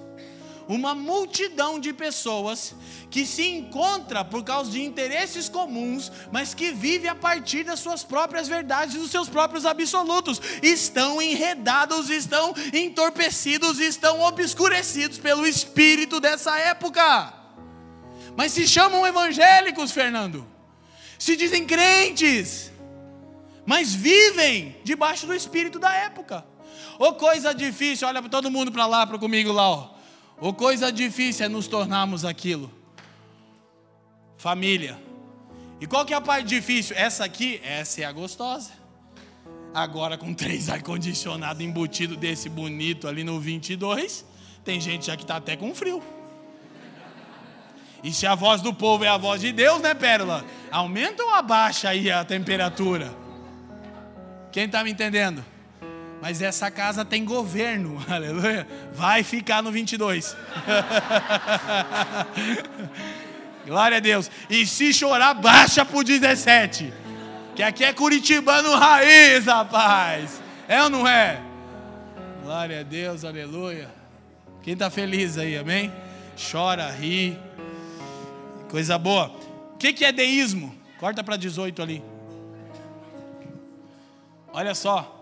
Uma multidão de pessoas que se encontra por causa de interesses comuns, mas que vive a partir das suas próprias verdades, dos seus próprios absolutos, estão enredados, estão entorpecidos, estão obscurecidos pelo espírito dessa época mas se chamam evangélicos, Fernando. Se dizem crentes, mas vivem debaixo do espírito da época. Ô coisa difícil, olha todo mundo para lá, para comigo lá, ó. Ô coisa difícil é nos tornarmos aquilo. Família. E qual que é a parte difícil? Essa aqui, essa é a gostosa. Agora com três ar-condicionado embutido desse bonito ali no 22, tem gente já que está até com frio. E se a voz do povo é a voz de Deus, né, Pérola? Aumenta ou abaixa aí a temperatura? Quem está me entendendo? Mas essa casa tem governo, aleluia. Vai ficar no 22. Glória a Deus. E se chorar, baixa para o 17. Que aqui é Curitibano raiz, rapaz. É ou não é? Glória a Deus, aleluia. Quem está feliz aí, amém? Chora, ri. Coisa boa. O que, que é deísmo? Corta para 18 ali. Olha só.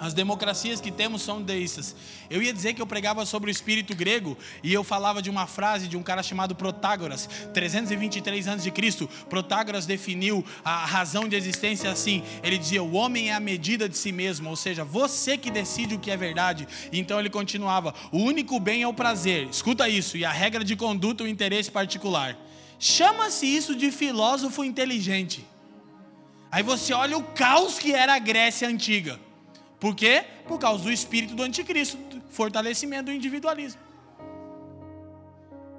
As democracias que temos são deístas. Eu ia dizer que eu pregava sobre o espírito grego e eu falava de uma frase de um cara chamado Protágoras, 323 anos de Cristo. Protágoras definiu a razão de existência assim. Ele dizia: "O homem é a medida de si mesmo", ou seja, você que decide o que é verdade. Então ele continuava: "O único bem é o prazer". Escuta isso, e a regra de conduta o interesse particular. Chama-se isso de filósofo inteligente. Aí você olha o caos que era a Grécia antiga. Por quê? Por causa do espírito do anticristo, fortalecimento do individualismo.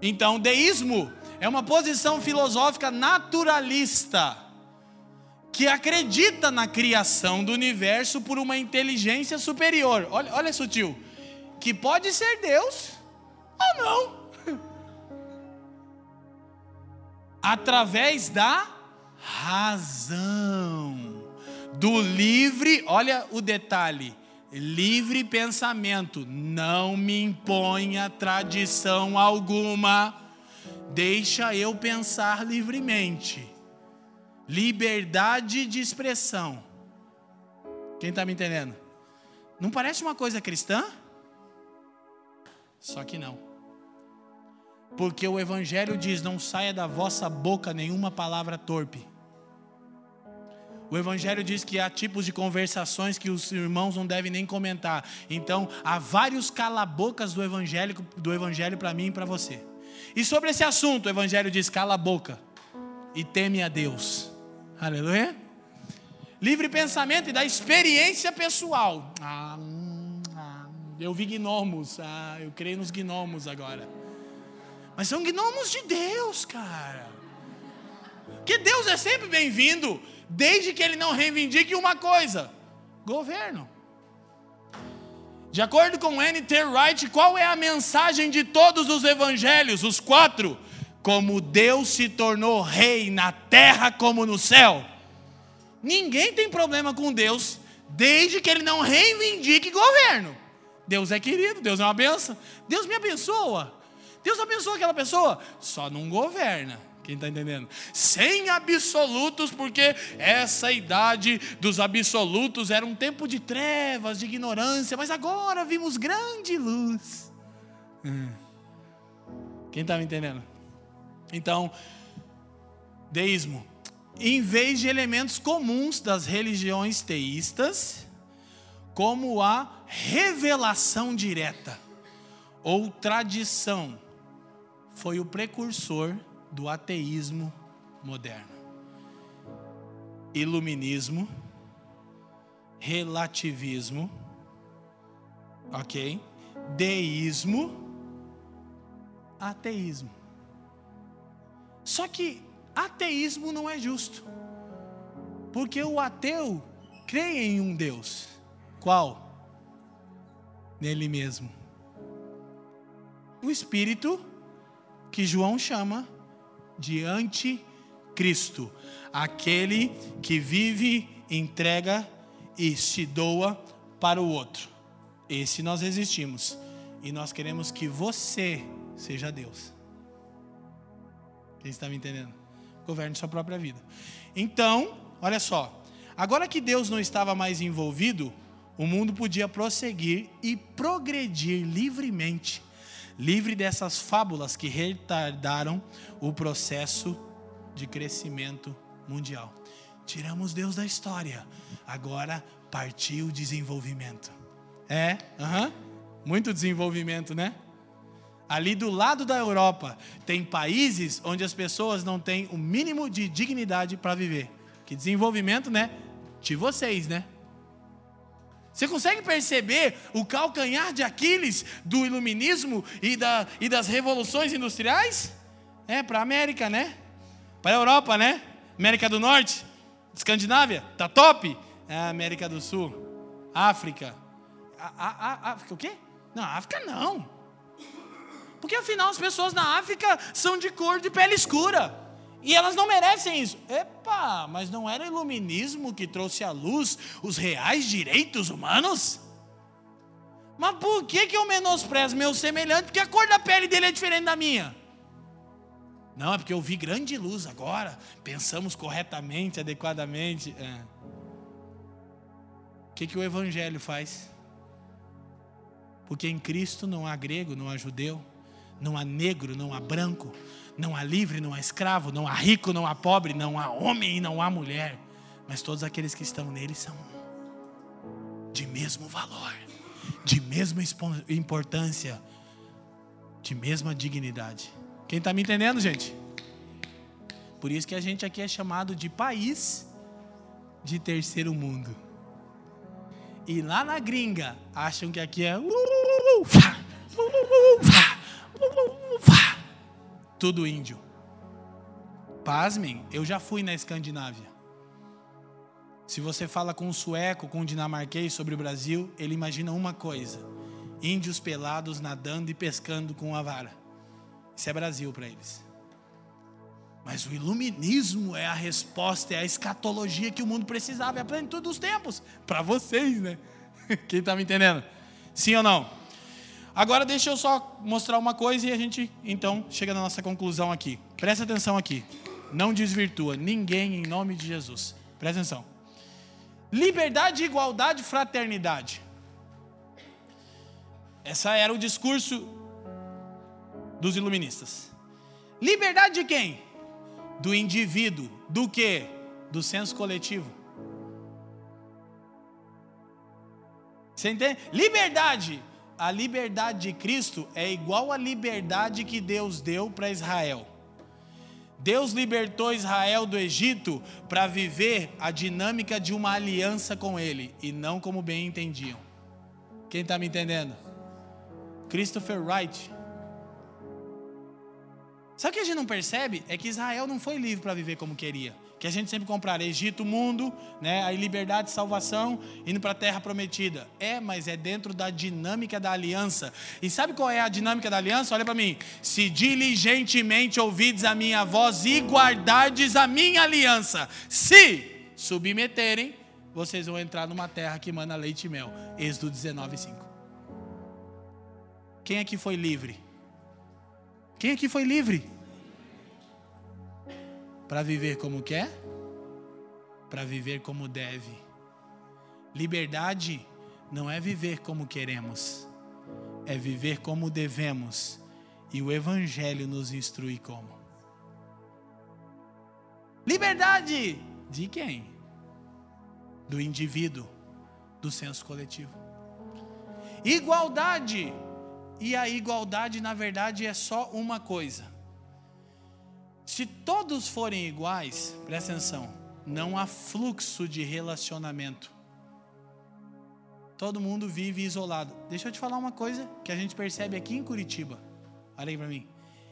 Então, deísmo é uma posição filosófica naturalista que acredita na criação do universo por uma inteligência superior. Olha, olha sutil, que pode ser Deus ou não. Através da razão do livre, olha o detalhe, livre pensamento, não me imponha tradição alguma, deixa eu pensar livremente. Liberdade de expressão. Quem está me entendendo? Não parece uma coisa cristã? Só que não. Porque o Evangelho diz: não saia da vossa boca nenhuma palavra torpe o Evangelho diz que há tipos de conversações que os irmãos não devem nem comentar. Então, há vários calabocas do Evangelho, do evangelho para mim e para você. E sobre esse assunto, o Evangelho diz: cala a boca e teme a Deus. Aleluia. Livre pensamento e da experiência pessoal. Ah, hum, ah, eu vi gnomos. Ah, eu creio nos gnomos agora. Mas são gnomos de Deus, cara. Que Deus é sempre bem-vindo desde que ele não reivindique uma coisa: governo. De acordo com N.T. Wright, qual é a mensagem de todos os evangelhos, os quatro? Como Deus se tornou rei na terra como no céu. Ninguém tem problema com Deus, desde que ele não reivindique governo. Deus é querido, Deus é uma benção. Deus me abençoa. Deus abençoa aquela pessoa, só não governa. Quem está entendendo? Sem absolutos, porque essa idade dos absolutos era um tempo de trevas, de ignorância, mas agora vimos grande luz. Hum. Quem está me entendendo? Então, deísmo. Em vez de elementos comuns das religiões teístas, como a revelação direta ou tradição, foi o precursor do ateísmo moderno. Iluminismo, relativismo, ok? Deísmo, ateísmo. Só que ateísmo não é justo, porque o ateu crê em um Deus. Qual? Nele mesmo. O Espírito que João chama de anticristo, aquele que vive, entrega e se doa para o outro. Esse nós resistimos e nós queremos que você seja Deus. Quem está me entendendo? Governe sua própria vida. Então, olha só. Agora que Deus não estava mais envolvido, o mundo podia prosseguir e progredir livremente livre dessas fábulas que retardaram o processo de crescimento mundial. Tiramos Deus da história, agora partiu o desenvolvimento. É, uhum, muito desenvolvimento, né? Ali do lado da Europa, tem países onde as pessoas não têm o mínimo de dignidade para viver. Que desenvolvimento, né? De vocês, né? Você consegue perceber o calcanhar de Aquiles do iluminismo e, da, e das revoluções industriais? É, para a América, né? Para a Europa, né? América do Norte, Escandinávia, tá top? É América do Sul, África. A, a, África o quê? Não, África não. Porque afinal as pessoas na África são de cor de pele escura. E elas não merecem isso. Epa, mas não era o iluminismo que trouxe à luz os reais direitos humanos? Mas por que, que eu menosprezo meu semelhante? Porque a cor da pele dele é diferente da minha. Não, é porque eu vi grande luz agora. Pensamos corretamente, adequadamente. É. O que, que o Evangelho faz? Porque em Cristo não há grego, não há judeu, não há negro, não há branco, não há livre, não há escravo, não há rico, não há pobre, não há homem e não há mulher. Mas todos aqueles que estão nele são de mesmo valor, de mesma importância, de mesma dignidade. Quem está me entendendo, gente? Por isso que a gente aqui é chamado de país de terceiro mundo. E lá na gringa, acham que aqui é tudo índio. Pasmem, eu já fui na Escandinávia. Se você fala com um sueco, com um dinamarquês sobre o Brasil, ele imagina uma coisa: índios pelados nadando e pescando com a vara. Isso é Brasil para eles. Mas o iluminismo é a resposta, é a escatologia que o mundo precisava, é a plenitude dos tempos. Para vocês, né? Quem está me entendendo? Sim ou não? Agora deixa eu só mostrar uma coisa e a gente então chega na nossa conclusão aqui. Presta atenção aqui. Não desvirtua ninguém em nome de Jesus. Presta atenção. Liberdade, igualdade, fraternidade. Essa era o discurso dos iluministas. Liberdade de quem? Do indivíduo. Do que? Do senso coletivo. Você entende? Liberdade a liberdade de Cristo é igual à liberdade que Deus deu para Israel. Deus libertou Israel do Egito para viver a dinâmica de uma aliança com Ele e não como bem entendiam. Quem está me entendendo? Christopher Wright. Sabe o que a gente não percebe? É que Israel não foi livre para viver como queria que a gente sempre comprar Egito, mundo, né, a liberdade, salvação, indo para a terra prometida. É, mas é dentro da dinâmica da aliança. E sabe qual é a dinâmica da aliança? Olha para mim. Se diligentemente ouvides a minha voz e guardardes a minha aliança, se submeterem, vocês vão entrar numa terra que manda leite e mel. Êxodo 19, 5. Quem aqui foi livre? Quem aqui foi livre? Para viver como quer? Para viver como deve. Liberdade não é viver como queremos, é viver como devemos. E o Evangelho nos instrui como. Liberdade de quem? Do indivíduo, do senso coletivo. Igualdade. E a igualdade, na verdade, é só uma coisa. Se todos forem iguais, presta atenção, não há fluxo de relacionamento. Todo mundo vive isolado. Deixa eu te falar uma coisa que a gente percebe aqui em Curitiba. Olha aí para mim.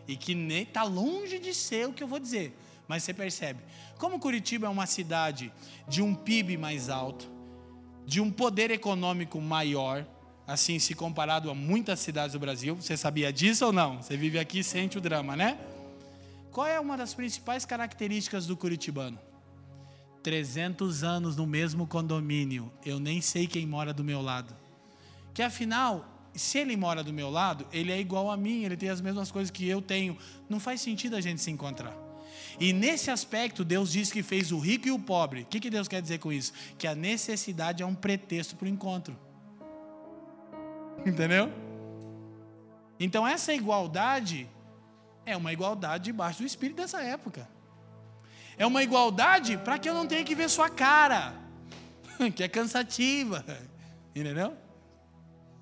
E que nem tá longe de ser o que eu vou dizer, mas você percebe. Como Curitiba é uma cidade de um PIB mais alto, de um poder econômico maior, assim se comparado a muitas cidades do Brasil. Você sabia disso ou não? Você vive aqui e sente o drama, né? Qual é uma das principais características do curitibano? 300 anos no mesmo condomínio, eu nem sei quem mora do meu lado. Que afinal, se ele mora do meu lado, ele é igual a mim, ele tem as mesmas coisas que eu tenho. Não faz sentido a gente se encontrar. E nesse aspecto, Deus diz que fez o rico e o pobre. O que, que Deus quer dizer com isso? Que a necessidade é um pretexto para o encontro. Entendeu? Então, essa igualdade é uma igualdade debaixo do espírito dessa época. É uma igualdade para que eu não tenha que ver sua cara, que é cansativa. Entendeu?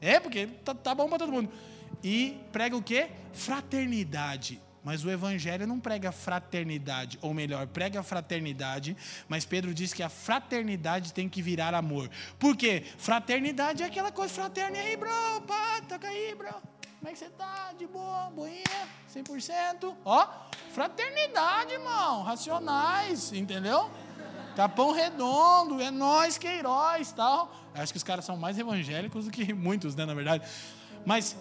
É, porque tá, tá bom para todo mundo. E prega o quê? Fraternidade. Mas o Evangelho não prega fraternidade, ou melhor, prega fraternidade, mas Pedro diz que a fraternidade tem que virar amor. Por quê? Fraternidade é aquela coisa fraterna. E aí, bro, pá, toca aí, bro. Como é que você tá? De boa, boinha, 100%. Ó, fraternidade, irmão, racionais, entendeu? Capão redondo, é nós que heróis, tal. Acho que os caras são mais evangélicos do que muitos, né, na verdade. Mas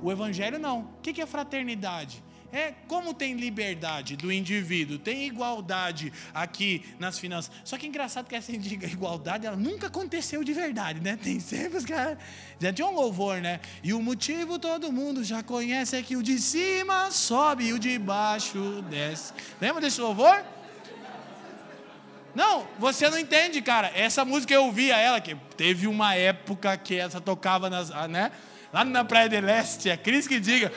o evangelho não. O que é fraternidade? É como tem liberdade do indivíduo, tem igualdade aqui nas finanças. Só que é engraçado que essa igualdade ela nunca aconteceu de verdade, né? Tem sempre os caras. Já tinha um louvor, né? E o motivo todo mundo já conhece é que o de cima sobe e o de baixo desce. Lembra desse louvor? Não, você não entende, cara. Essa música eu ouvia ela, que teve uma época que essa tocava nas, né? Lá na Praia de Leste, é Cris que diga.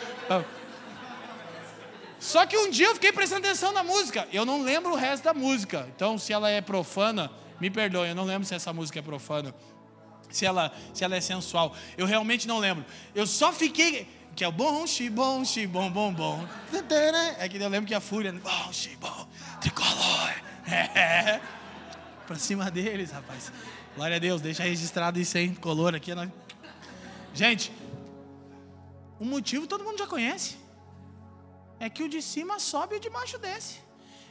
Só que um dia eu fiquei prestando atenção na música. Eu não lembro o resto da música. Então, se ela é profana, me perdoe, eu não lembro se essa música é profana. Se ela, se ela é sensual. Eu realmente não lembro. Eu só fiquei. Que é o bom, xi, bom, xi, bom, bom. É que eu lembro que a fúria. Bom, xi, bom, tricolor. É. Pra cima deles, rapaz. Glória a Deus, deixa registrado isso aí, color aqui. Né? Gente, o motivo todo mundo já conhece é que o de cima sobe e o de baixo desce.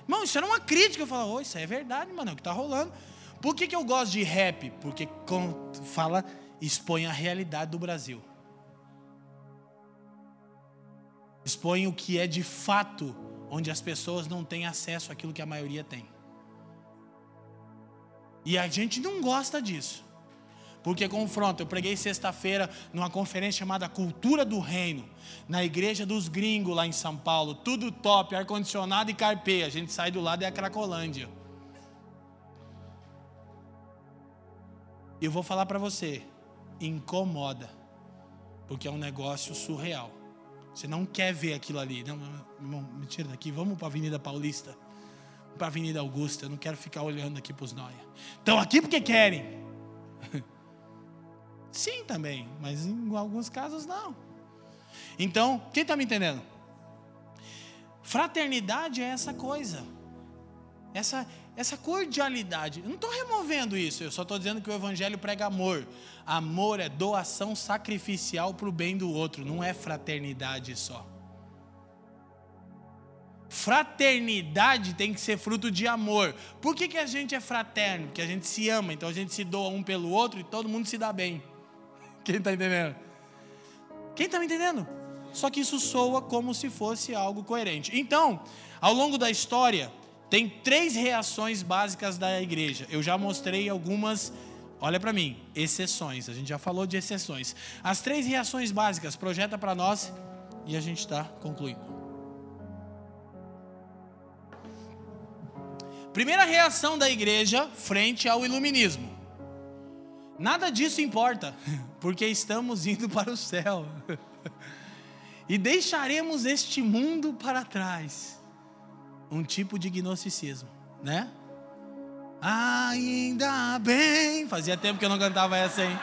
Irmão, isso era uma crítica. Eu falava, oh, isso é verdade, mano, é o que está rolando. Por que, que eu gosto de rap? Porque fala, expõe a realidade do Brasil. Expõe o que é de fato, onde as pessoas não têm acesso àquilo que a maioria tem. E a gente não gosta disso. Porque confronta. Eu preguei sexta-feira numa conferência chamada Cultura do Reino, na igreja dos gringos lá em São Paulo. Tudo top, ar-condicionado e carpê. A gente sai do lado é a Cracolândia. Eu vou falar para você, incomoda, porque é um negócio surreal. Você não quer ver aquilo ali. Não, me tira daqui, vamos para a Avenida Paulista, para a Avenida Augusta. Eu não quero ficar olhando aqui para os noia. Estão aqui porque querem. Sim, também, mas em alguns casos não. Então, quem está me entendendo? Fraternidade é essa coisa, essa, essa cordialidade. Eu não estou removendo isso, eu só estou dizendo que o Evangelho prega amor. Amor é doação sacrificial para o bem do outro, não é fraternidade só. Fraternidade tem que ser fruto de amor. Por que, que a gente é fraterno? Porque a gente se ama, então a gente se doa um pelo outro e todo mundo se dá bem. Quem está entendendo? Quem está me entendendo? Só que isso soa como se fosse algo coerente. Então, ao longo da história, tem três reações básicas da igreja. Eu já mostrei algumas, olha para mim, exceções. A gente já falou de exceções. As três reações básicas, projeta para nós e a gente está concluindo. Primeira reação da igreja frente ao iluminismo. Nada disso importa, porque estamos indo para o céu. E deixaremos este mundo para trás. Um tipo de gnosticismo, né? Ainda bem. Fazia tempo que eu não cantava essa, hein?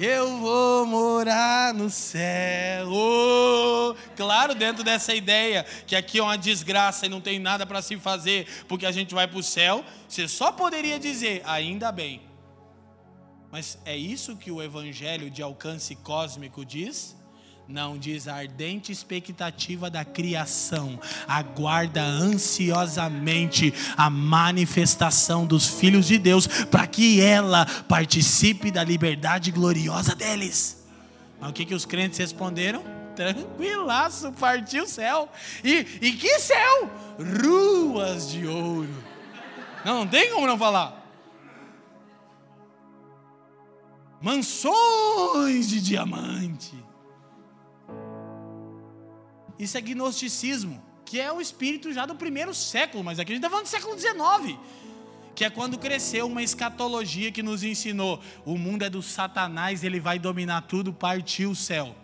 Eu vou morar no céu. Oh, claro, dentro dessa ideia que aqui é uma desgraça e não tem nada para se fazer, porque a gente vai para o céu, você só poderia dizer, ainda bem. Mas é isso que o evangelho de alcance cósmico diz? Não, diz a ardente expectativa da criação, aguarda ansiosamente a manifestação dos filhos de Deus, para que ela participe da liberdade gloriosa deles. Mas o que, que os crentes responderam? Tranquilaço, partiu o céu. E, e que céu? Ruas de ouro. Não, não tem como não falar. Mansões de diamante isso é gnosticismo, que é o espírito já do primeiro século, mas aqui a gente está falando do século XIX, que é quando cresceu uma escatologia que nos ensinou: o mundo é do Satanás, ele vai dominar tudo, partiu o céu.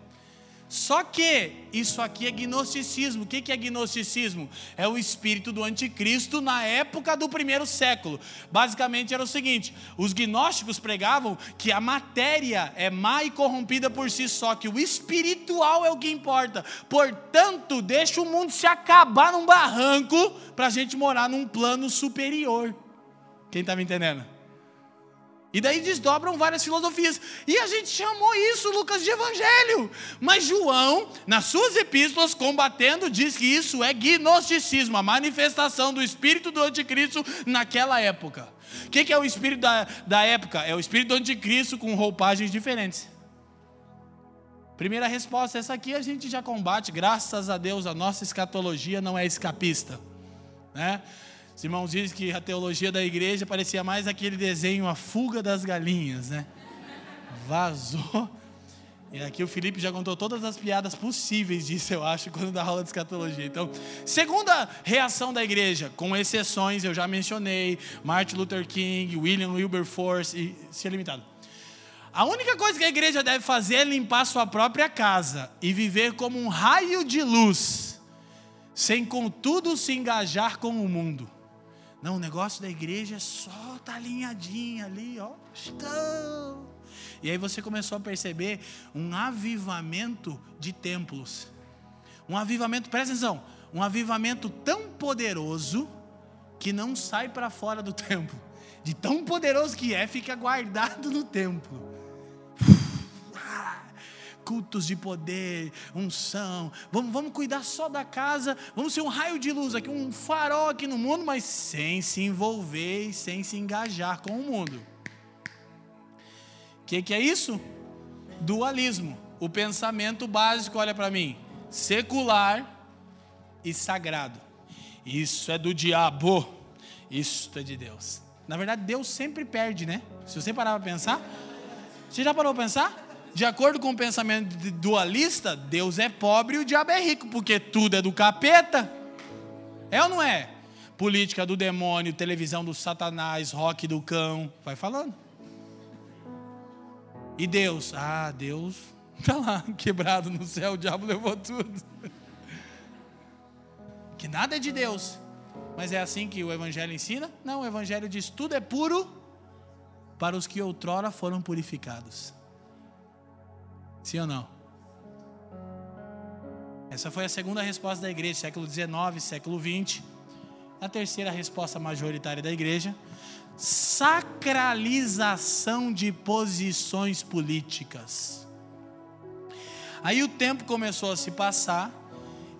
Só que isso aqui é gnosticismo. O que é gnosticismo? É o espírito do anticristo na época do primeiro século. Basicamente era o seguinte: os gnósticos pregavam que a matéria é má e corrompida por si só, que o espiritual é o que importa. Portanto, deixa o mundo se acabar num barranco para a gente morar num plano superior. Quem está me entendendo? E daí desdobram várias filosofias. E a gente chamou isso, Lucas, de evangelho. Mas João, nas suas epístolas, combatendo, diz que isso é gnosticismo, a manifestação do espírito do anticristo naquela época. O que, que é o espírito da, da época? É o espírito do anticristo com roupagens diferentes. Primeira resposta, essa aqui a gente já combate, graças a Deus, a nossa escatologia não é escapista. Né? Os irmãos dizem que a teologia da igreja parecia mais aquele desenho A Fuga das Galinhas, né? Vazou. E aqui o Felipe já contou todas as piadas possíveis disso, eu acho, quando dá aula de escatologia. Então, segunda reação da igreja, com exceções, eu já mencionei, Martin Luther King, William Wilberforce e ser limitado. A única coisa que a igreja deve fazer é limpar sua própria casa e viver como um raio de luz, sem contudo se engajar com o mundo. Não, o negócio da igreja é só tá alinhadinha ali, ó. E aí você começou a perceber um avivamento de templos. Um avivamento, presta atenção, um avivamento tão poderoso que não sai para fora do templo. De tão poderoso que é, fica guardado no templo cultos de poder, unção. Vamos, vamos cuidar só da casa, vamos ser um raio de luz aqui, um farol aqui no mundo, mas sem se envolver e sem se engajar com o mundo. O que, que é isso? Dualismo. O pensamento básico, olha para mim, secular e sagrado. Isso é do diabo, isso é de Deus. Na verdade, Deus sempre perde, né? Se você parar para pensar, você já parou para pensar? De acordo com o pensamento dualista, Deus é pobre e o diabo é rico, porque tudo é do capeta. É ou não é? Política do demônio, televisão do satanás, rock do cão, vai falando. E Deus? Ah, Deus está lá, quebrado no céu, o diabo levou tudo. Que nada é de Deus. Mas é assim que o Evangelho ensina? Não, o Evangelho diz: tudo é puro para os que outrora foram purificados. Sim ou não? Essa foi a segunda resposta da igreja, século XIX, século XX. A terceira resposta majoritária da igreja: sacralização de posições políticas. Aí o tempo começou a se passar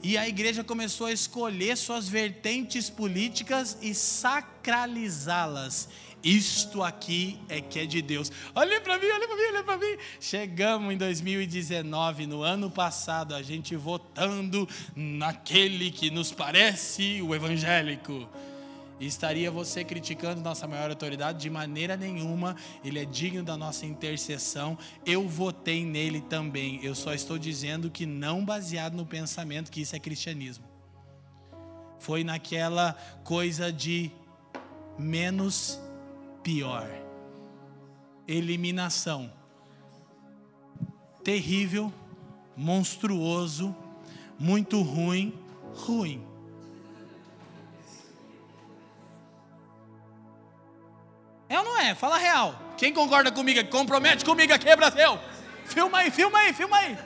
e a igreja começou a escolher suas vertentes políticas e sacralizá-las isto aqui é que é de Deus. Olha para mim, olha para mim, olha para mim. Chegamos em 2019, no ano passado, a gente votando naquele que nos parece o evangélico. estaria você criticando nossa maior autoridade? De maneira nenhuma, ele é digno da nossa intercessão. Eu votei nele também. Eu só estou dizendo que não baseado no pensamento que isso é cristianismo. Foi naquela coisa de menos pior. Eliminação. Terrível, monstruoso, muito ruim, ruim. É ou não é? Fala real. Quem concorda comigo, compromete comigo aqui, Brasil. Filma aí, filma aí, filma aí.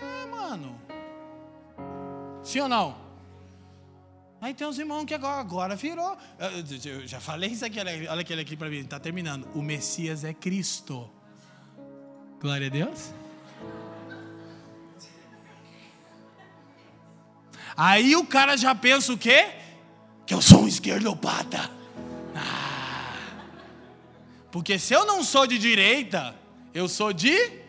É, mano. Sim ou não? Aí tem uns irmãos que agora, agora virou. Eu já falei isso aqui, olha aquele aqui para mim, está terminando. O Messias é Cristo. Glória a Deus. Aí o cara já pensa o quê? Que eu sou um esquerdopata. Ah. Porque se eu não sou de direita, eu sou de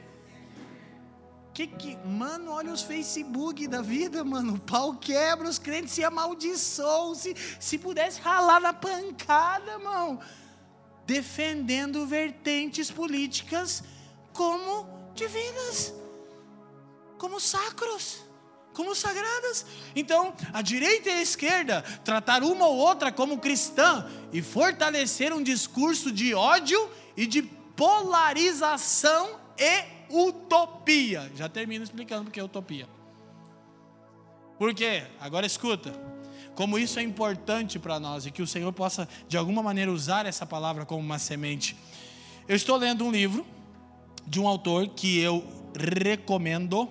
que que, mano, olha os Facebook da vida, mano. O pau quebra, os crentes se amaldiçoam. Se, se pudesse ralar na pancada, mano. Defendendo vertentes políticas como divinas, como sacros, como sagradas. Então, a direita e a esquerda tratar uma ou outra como cristã e fortalecer um discurso de ódio e de polarização e utopia. Já termino explicando porque é utopia. Por quê? Agora escuta. Como isso é importante para nós e que o Senhor possa, de alguma maneira, usar essa palavra como uma semente. Eu estou lendo um livro de um autor que eu recomendo,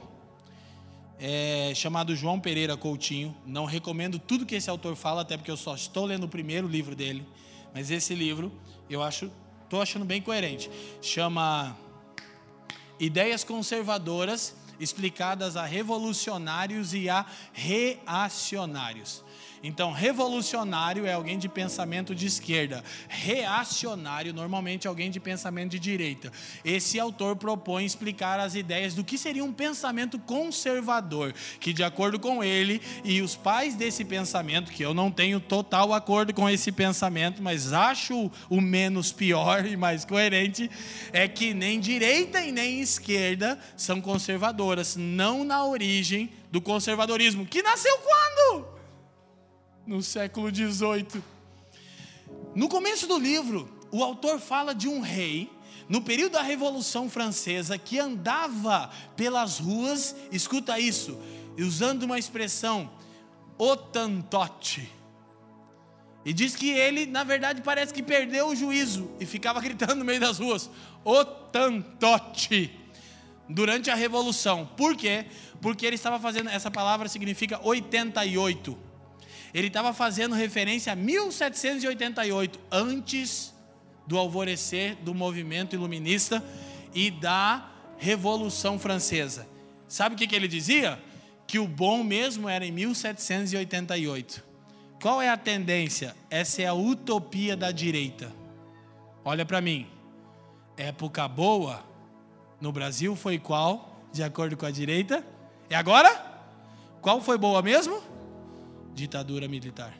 é, chamado João Pereira Coutinho. Não recomendo tudo que esse autor fala, até porque eu só estou lendo o primeiro livro dele. Mas esse livro eu acho, estou achando bem coerente. Chama ideias conservadoras explicadas a revolucionários e a reacionários. Então, revolucionário é alguém de pensamento de esquerda, reacionário normalmente é alguém de pensamento de direita. Esse autor propõe explicar as ideias do que seria um pensamento conservador, que de acordo com ele e os pais desse pensamento, que eu não tenho total acordo com esse pensamento, mas acho o menos pior e mais coerente, é que nem direita e nem esquerda são conservadoras, não na origem do conservadorismo, que nasceu quando? No século XVIII. No começo do livro, o autor fala de um rei, no período da Revolução Francesa, que andava pelas ruas, escuta isso, usando uma expressão, otantote. E diz que ele, na verdade, parece que perdeu o juízo e ficava gritando no meio das ruas: otantote. Durante a Revolução. Por quê? Porque ele estava fazendo, essa palavra significa 88 ele estava fazendo referência a 1788, antes do alvorecer do movimento iluminista e da Revolução Francesa. Sabe o que, que ele dizia? Que o bom mesmo era em 1788. Qual é a tendência? Essa é a utopia da direita. Olha para mim. Época boa no Brasil foi qual? De acordo com a direita? E agora? Qual foi boa mesmo? Ditadura militar.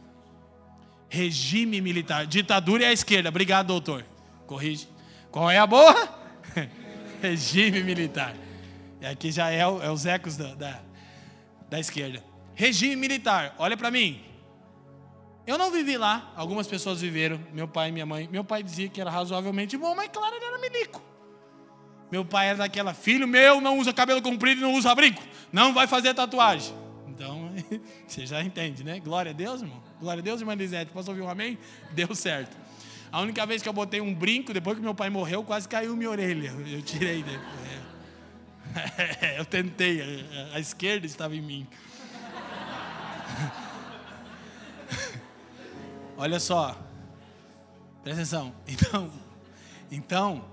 Regime militar. Ditadura é a esquerda. Obrigado, doutor. Corrige. Qual é a boa? Regime militar. E aqui já é, o, é os ecos da, da, da esquerda. Regime militar. Olha para mim. Eu não vivi lá. Algumas pessoas viveram. Meu pai e minha mãe. Meu pai dizia que era razoavelmente bom, mas claro, ele era milico. Meu pai era daquela, filho meu não usa cabelo comprido e não usa brinco. Não vai fazer tatuagem. Você já entende, né? Glória a Deus, irmão. Glória a Deus, irmã Elisete. Posso ouvir um amém? Deu certo. A única vez que eu botei um brinco, depois que meu pai morreu, quase caiu minha orelha. Eu tirei. Né? É. Eu tentei. A esquerda estava em mim. Olha só. Presta atenção. Então, então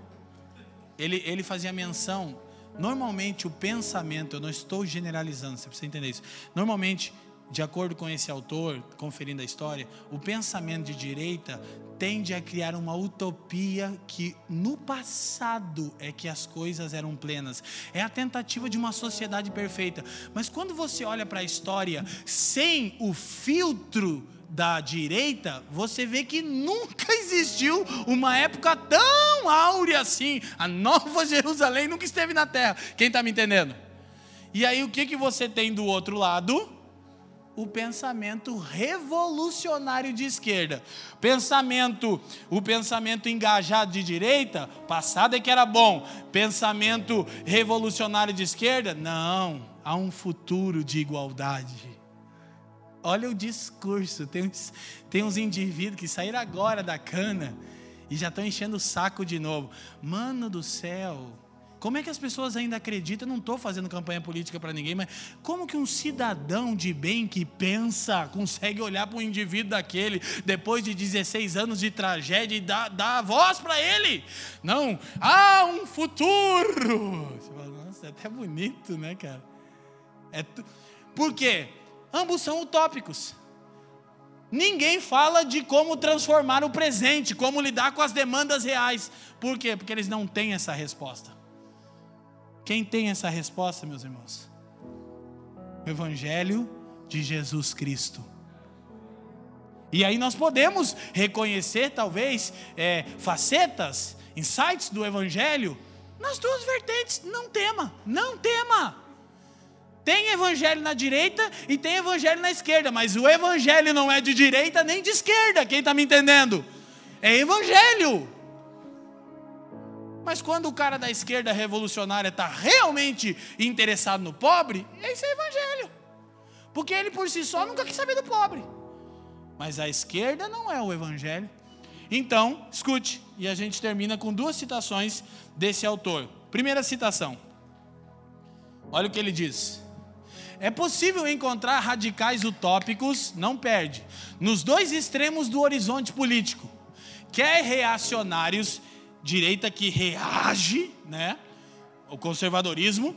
ele, ele fazia menção Normalmente o pensamento, eu não estou generalizando, você precisa entender isso. Normalmente, de acordo com esse autor, conferindo a história, o pensamento de direita tende a criar uma utopia que no passado é que as coisas eram plenas. É a tentativa de uma sociedade perfeita. Mas quando você olha para a história sem o filtro da direita, você vê que nunca existiu uma época tão áurea assim. A Nova Jerusalém nunca esteve na terra. Quem está me entendendo? E aí o que, que você tem do outro lado? o pensamento revolucionário de esquerda. Pensamento, o pensamento engajado de direita, passado é que era bom. Pensamento revolucionário de esquerda, não, há um futuro de igualdade. Olha o discurso, tem uns, tem uns indivíduos que saíram agora da cana e já estão enchendo o saco de novo. Mano do céu, como é que as pessoas ainda acreditam? Eu não estou fazendo campanha política para ninguém, mas como que um cidadão de bem que pensa consegue olhar para um indivíduo daquele depois de 16 anos de tragédia e dar, dar a voz para ele? Não, há um futuro. Você fala, nossa, é até bonito, né, cara? É tu... Por quê? Ambos são utópicos. Ninguém fala de como transformar o presente, como lidar com as demandas reais. Por quê? Porque eles não têm essa resposta. Quem tem essa resposta, meus irmãos? O Evangelho de Jesus Cristo. E aí nós podemos reconhecer, talvez, é, facetas, insights do Evangelho nas duas vertentes. Não tema, não tema. Tem evangelho na direita e tem evangelho na esquerda, mas o evangelho não é de direita nem de esquerda, quem está me entendendo? É evangelho. Mas quando o cara da esquerda revolucionária está realmente interessado no pobre, esse é evangelho. Porque ele por si só nunca quis saber do pobre. Mas a esquerda não é o evangelho. Então, escute, e a gente termina com duas citações desse autor. Primeira citação. Olha o que ele diz. É possível encontrar radicais utópicos, não perde, nos dois extremos do horizonte político. Quer reacionários direita que reage, né? O conservadorismo,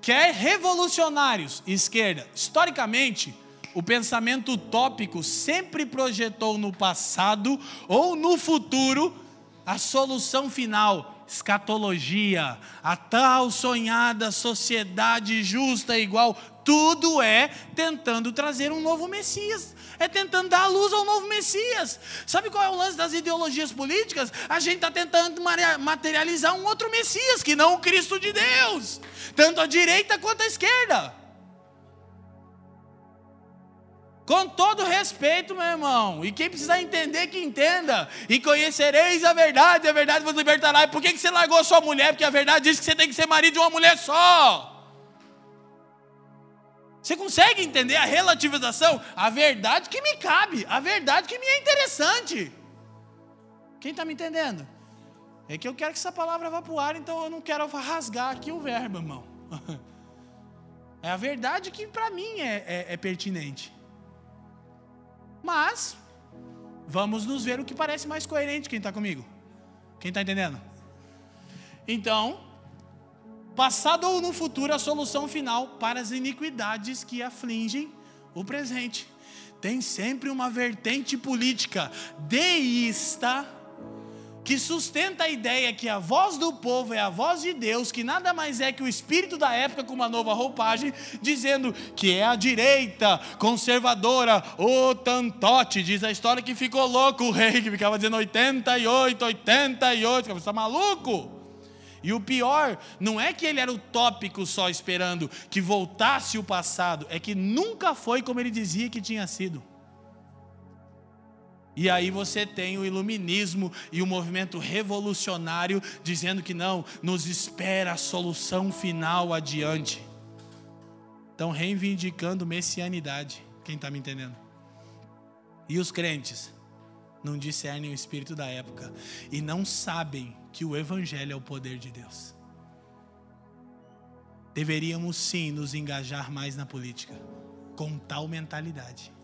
quer revolucionários, esquerda. Historicamente, o pensamento utópico sempre projetou no passado ou no futuro a solução final, escatologia, a tal sonhada sociedade justa igual, tudo é tentando trazer um novo Messias é tentando dar a luz ao novo Messias. Sabe qual é o lance das ideologias políticas? A gente está tentando materializar um outro Messias, que não o Cristo de Deus, tanto a direita quanto a esquerda. Com todo respeito, meu irmão. E quem precisar entender, que entenda. E conhecereis a verdade, a verdade vos libertará. E por que você largou sua mulher? Porque a verdade diz que você tem que ser marido de uma mulher só. Você consegue entender a relativização? A verdade que me cabe, a verdade que me é interessante. Quem está me entendendo? É que eu quero que essa palavra vá para o ar, então eu não quero rasgar aqui o verbo, irmão. É a verdade que para mim é, é, é pertinente. Mas, vamos nos ver o que parece mais coerente. Quem está comigo? Quem está entendendo? Então, passado ou no futuro, a solução final para as iniquidades que afligem o presente. Tem sempre uma vertente política deísta que sustenta a ideia que a voz do povo é a voz de Deus, que nada mais é que o espírito da época com uma nova roupagem, dizendo que é a direita conservadora, o tantote, diz a história que ficou louco o rei, que ficava dizendo 88, 88, você está maluco? E o pior, não é que ele era utópico só esperando que voltasse o passado, é que nunca foi como ele dizia que tinha sido. E aí você tem o iluminismo e o movimento revolucionário dizendo que não, nos espera a solução final adiante. Estão reivindicando messianidade. Quem está me entendendo? E os crentes não discernem o espírito da época e não sabem que o Evangelho é o poder de Deus. Deveríamos sim nos engajar mais na política, com tal mentalidade.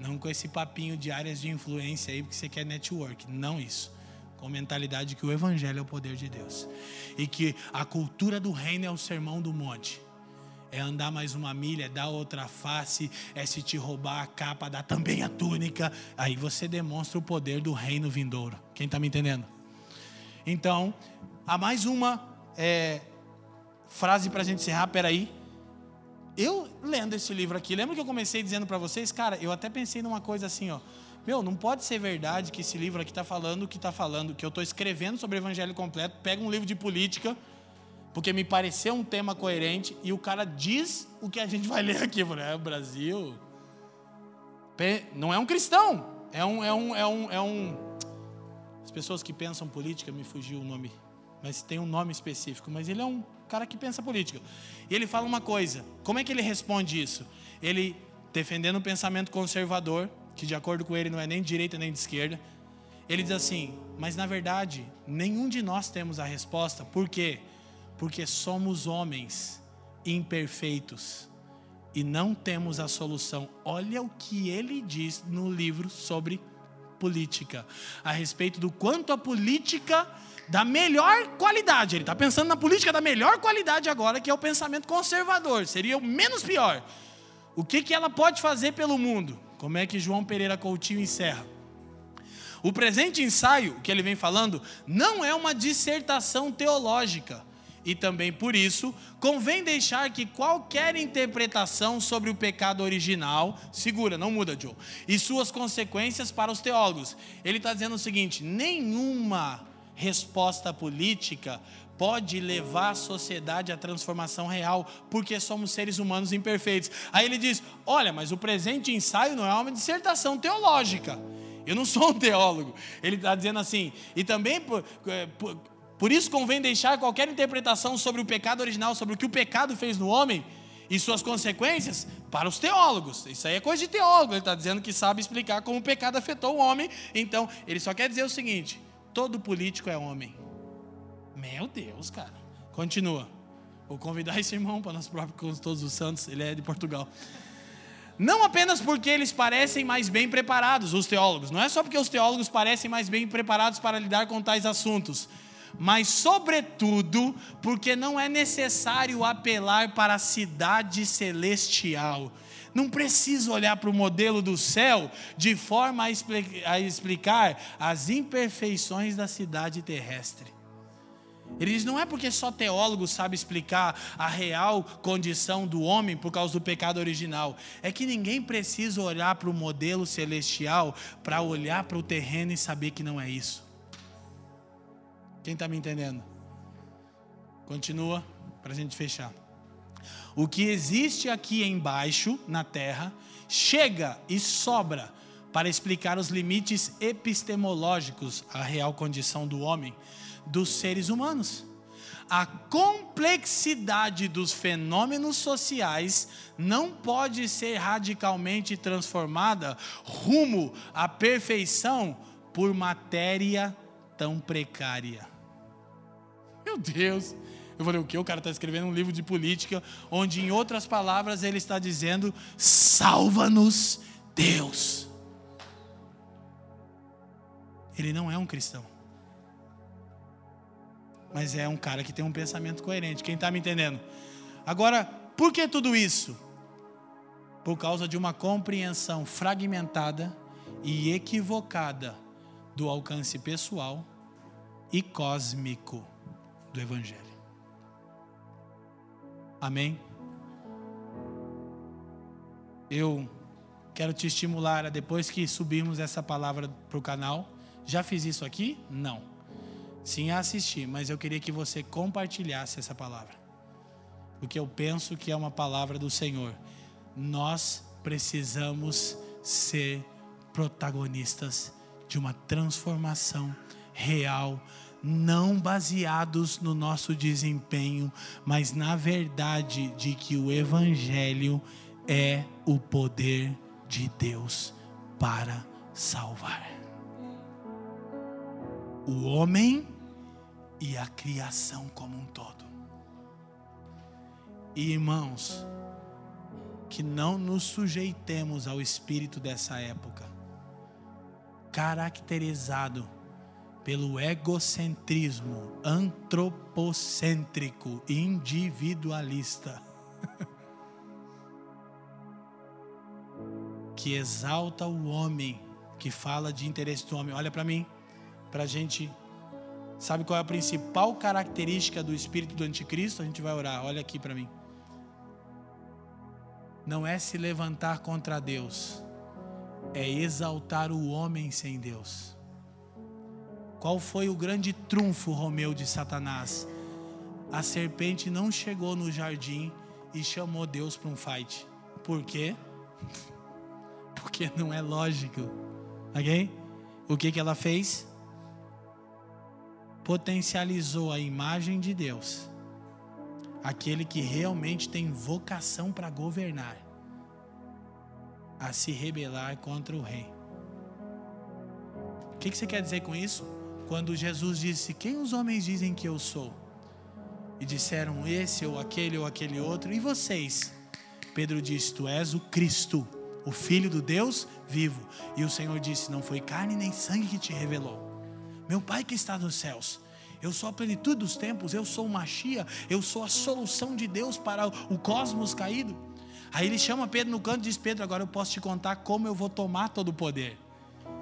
Não com esse papinho de áreas de influência aí, porque você quer network. Não isso. Com mentalidade que o Evangelho é o poder de Deus. E que a cultura do reino é o sermão do monte. É andar mais uma milha, é dar outra face, é se te roubar a capa, dar também a túnica. Aí você demonstra o poder do reino vindouro. Quem está me entendendo? Então, há mais uma é, frase para a gente encerrar. Peraí. Eu lendo esse livro aqui, lembra que eu comecei dizendo para vocês, cara, eu até pensei numa coisa assim, ó. Meu, não pode ser verdade que esse livro aqui está falando o que está falando, que eu estou escrevendo sobre o evangelho completo, pega um livro de política, porque me pareceu um tema coerente, e o cara diz o que a gente vai ler aqui. Eu falei, é, o Brasil, não é um cristão, é um, é um, é um, é um. As pessoas que pensam política, me fugiu o nome, mas tem um nome específico, mas ele é um cara que pensa política. E ele fala uma coisa: como é que ele responde isso? Ele defendendo o pensamento conservador, que de acordo com ele não é nem de direita nem de esquerda. Ele diz assim: mas na verdade, nenhum de nós temos a resposta. Por quê? Porque somos homens imperfeitos e não temos a solução. Olha o que ele diz no livro sobre política, a respeito do quanto a política da melhor qualidade. Ele está pensando na política da melhor qualidade agora, que é o pensamento conservador, seria o menos pior. O que, que ela pode fazer pelo mundo? Como é que João Pereira Coutinho encerra? O presente ensaio que ele vem falando não é uma dissertação teológica. E também por isso, convém deixar que qualquer interpretação sobre o pecado original, segura, não muda, Joe, e suas consequências para os teólogos. Ele está dizendo o seguinte: nenhuma resposta política pode levar a sociedade à transformação real, porque somos seres humanos imperfeitos. Aí ele diz: olha, mas o presente ensaio não é uma dissertação teológica. Eu não sou um teólogo. Ele está dizendo assim, e também por, é, por, por isso convém deixar qualquer interpretação sobre o pecado original, sobre o que o pecado fez no homem e suas consequências para os teólogos. Isso aí é coisa de teólogo. Ele está dizendo que sabe explicar como o pecado afetou o homem. Então, ele só quer dizer o seguinte: todo político é homem. Meu Deus, cara. Continua. Vou convidar esse irmão para nós próprios, com todos os santos. Ele é de Portugal. Não apenas porque eles parecem mais bem preparados, os teólogos, não é só porque os teólogos parecem mais bem preparados para lidar com tais assuntos, mas, sobretudo, porque não é necessário apelar para a cidade celestial. Não precisa olhar para o modelo do céu de forma a explicar as imperfeições da cidade terrestre. Ele diz: não é porque só teólogo sabe explicar a real condição do homem por causa do pecado original. É que ninguém precisa olhar para o modelo celestial para olhar para o terreno e saber que não é isso. Quem está me entendendo? Continua para a gente fechar. O que existe aqui embaixo, na terra, chega e sobra para explicar os limites epistemológicos, a real condição do homem dos seres humanos. A complexidade dos fenômenos sociais não pode ser radicalmente transformada rumo à perfeição por matéria tão precária. Meu Deus! Eu falei, o que? O cara está escrevendo um livro de política, onde, em outras palavras, ele está dizendo: salva-nos, Deus. Ele não é um cristão mas é um cara que tem um pensamento coerente. Quem está me entendendo? Agora, por que tudo isso? Por causa de uma compreensão fragmentada e equivocada do alcance pessoal e cósmico do Evangelho. Amém? Eu quero te estimular a depois que subirmos essa palavra para o canal. Já fiz isso aqui? Não sim assistir, mas eu queria que você compartilhasse essa palavra. Porque eu penso que é uma palavra do Senhor. Nós precisamos ser protagonistas de uma transformação real, não baseados no nosso desempenho, mas na verdade de que o Evangelho é o poder de Deus para salvar o homem e a criação como um todo. E irmãos, que não nos sujeitemos ao espírito dessa época, caracterizado pelo egocentrismo antropocêntrico, individualista, que exalta o homem, que fala de interesse do homem. Olha para mim para a gente. Sabe qual é a principal característica do espírito do anticristo? A gente vai orar, olha aqui para mim. Não é se levantar contra Deus, é exaltar o homem sem Deus. Qual foi o grande trunfo, Romeu, de Satanás? A serpente não chegou no jardim e chamou Deus para um fight. Por quê? porque não é lógico. Ok? O que, que ela fez? Potencializou a imagem de Deus, aquele que realmente tem vocação para governar, a se rebelar contra o rei. O que, que você quer dizer com isso? Quando Jesus disse: Quem os homens dizem que eu sou? E disseram esse ou aquele ou aquele outro, e vocês? Pedro disse: Tu és o Cristo, o Filho do Deus vivo. E o Senhor disse: Não foi carne nem sangue que te revelou. Meu Pai que está nos céus. Eu sou a plenitude dos tempos, eu sou o Machia, eu sou a solução de Deus para o cosmos caído. Aí ele chama Pedro no canto e diz: Pedro, agora eu posso te contar como eu vou tomar todo o poder.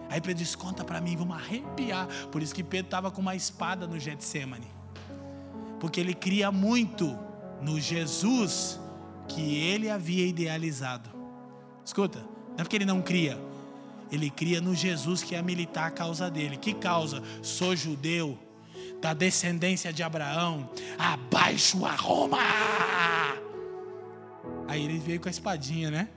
Aí Pedro diz: Conta para mim, vamos arrepiar. Por isso que Pedro estava com uma espada no Getsemane. Porque ele cria muito no Jesus que ele havia idealizado. Escuta, não é porque ele não cria, ele cria no Jesus que ia militar a causa dele. Que causa? Sou judeu, da descendência de Abraão, abaixo a Roma. Aí ele veio com a espadinha, né?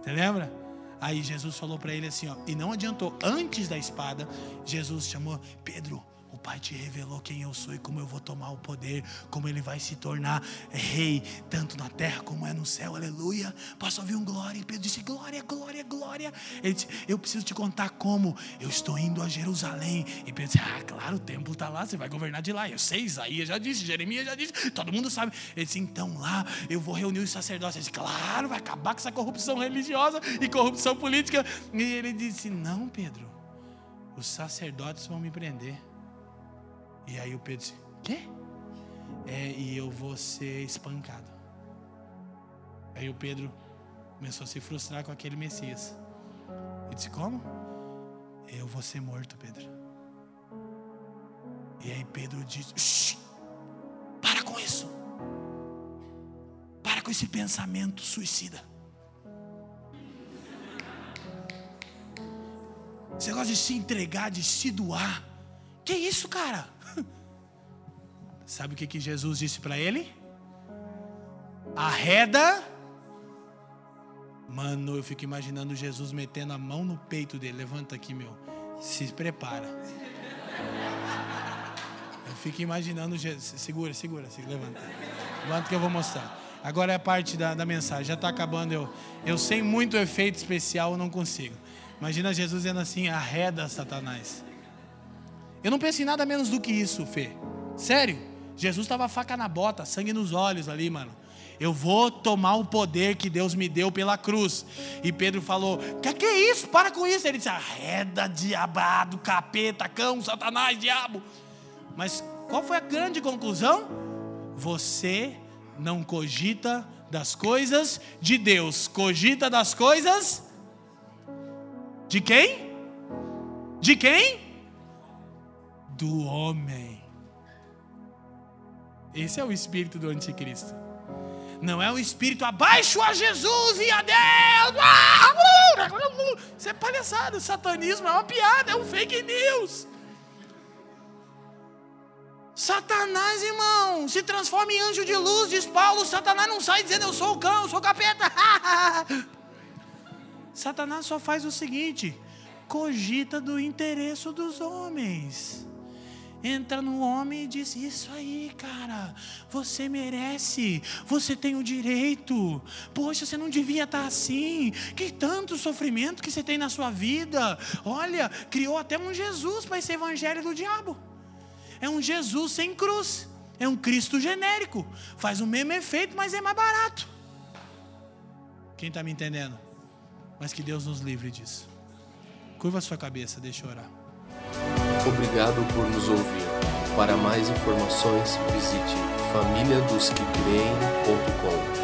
Você lembra? Aí Jesus falou para ele assim, ó, e não adiantou. Antes da espada, Jesus chamou Pedro, Pai te revelou quem eu sou e como eu vou tomar o poder, como ele vai se tornar rei, tanto na terra como é no céu, aleluia. Posso ouvir um glória? E Pedro disse: Glória, glória, glória. Ele disse: Eu preciso te contar como. Eu estou indo a Jerusalém. E Pedro disse: Ah, claro, o templo está lá, você vai governar de lá. Eu sei, Isaías já disse, Jeremias já disse, todo mundo sabe. Ele disse: Então lá eu vou reunir os sacerdotes. Ele disse: Claro, vai acabar com essa corrupção religiosa e corrupção política. E ele disse: Não, Pedro, os sacerdotes vão me prender. E aí o Pedro disse: Quê? É, e eu vou ser espancado. Aí o Pedro começou a se frustrar com aquele Messias. E disse: Como? Eu vou ser morto, Pedro. E aí Pedro disse: Para com isso. Para com esse pensamento suicida. Você gosta de se entregar, de se doar. Que isso, cara? Sabe o que, que Jesus disse para ele? Arreda. Mano, eu fico imaginando Jesus metendo a mão no peito dele. Levanta aqui, meu. Se prepara. Eu fico imaginando Jesus. Segura, segura, segura levanta. Levanta que eu vou mostrar. Agora é a parte da, da mensagem. Já está acabando. Eu, eu sem muito efeito especial, eu não consigo. Imagina Jesus dizendo assim: arreda Satanás. Eu não penso em nada menos do que isso, Fê. Sério. Jesus estava faca na bota, sangue nos olhos ali, mano. Eu vou tomar o poder que Deus me deu pela cruz. E Pedro falou: Que que é isso? Para com isso. Ele disse: Arreda, diabado, capeta, cão, satanás, diabo. Mas qual foi a grande conclusão? Você não cogita das coisas de Deus, cogita das coisas de quem? De quem? Do homem. Esse é o espírito do anticristo. Não é o espírito abaixo a Jesus e a Deus. Isso é palhaçada. Satanismo é uma piada, é um fake news. Satanás, irmão, se transforma em anjo de luz, diz Paulo. Satanás não sai dizendo eu sou o cão, eu sou o capeta. Satanás só faz o seguinte: cogita do interesse dos homens entra no homem e diz: Isso aí, cara, você merece, você tem o direito. Poxa, você não devia estar assim. Que tanto sofrimento que você tem na sua vida. Olha, criou até um Jesus para esse evangelho do diabo. É um Jesus sem cruz. É um Cristo genérico. Faz o mesmo efeito, mas é mais barato. Quem está me entendendo? Mas que Deus nos livre disso. Curva a sua cabeça, deixa eu orar. Obrigado por nos ouvir. Para mais informações, visite famíliadosquecreem.com.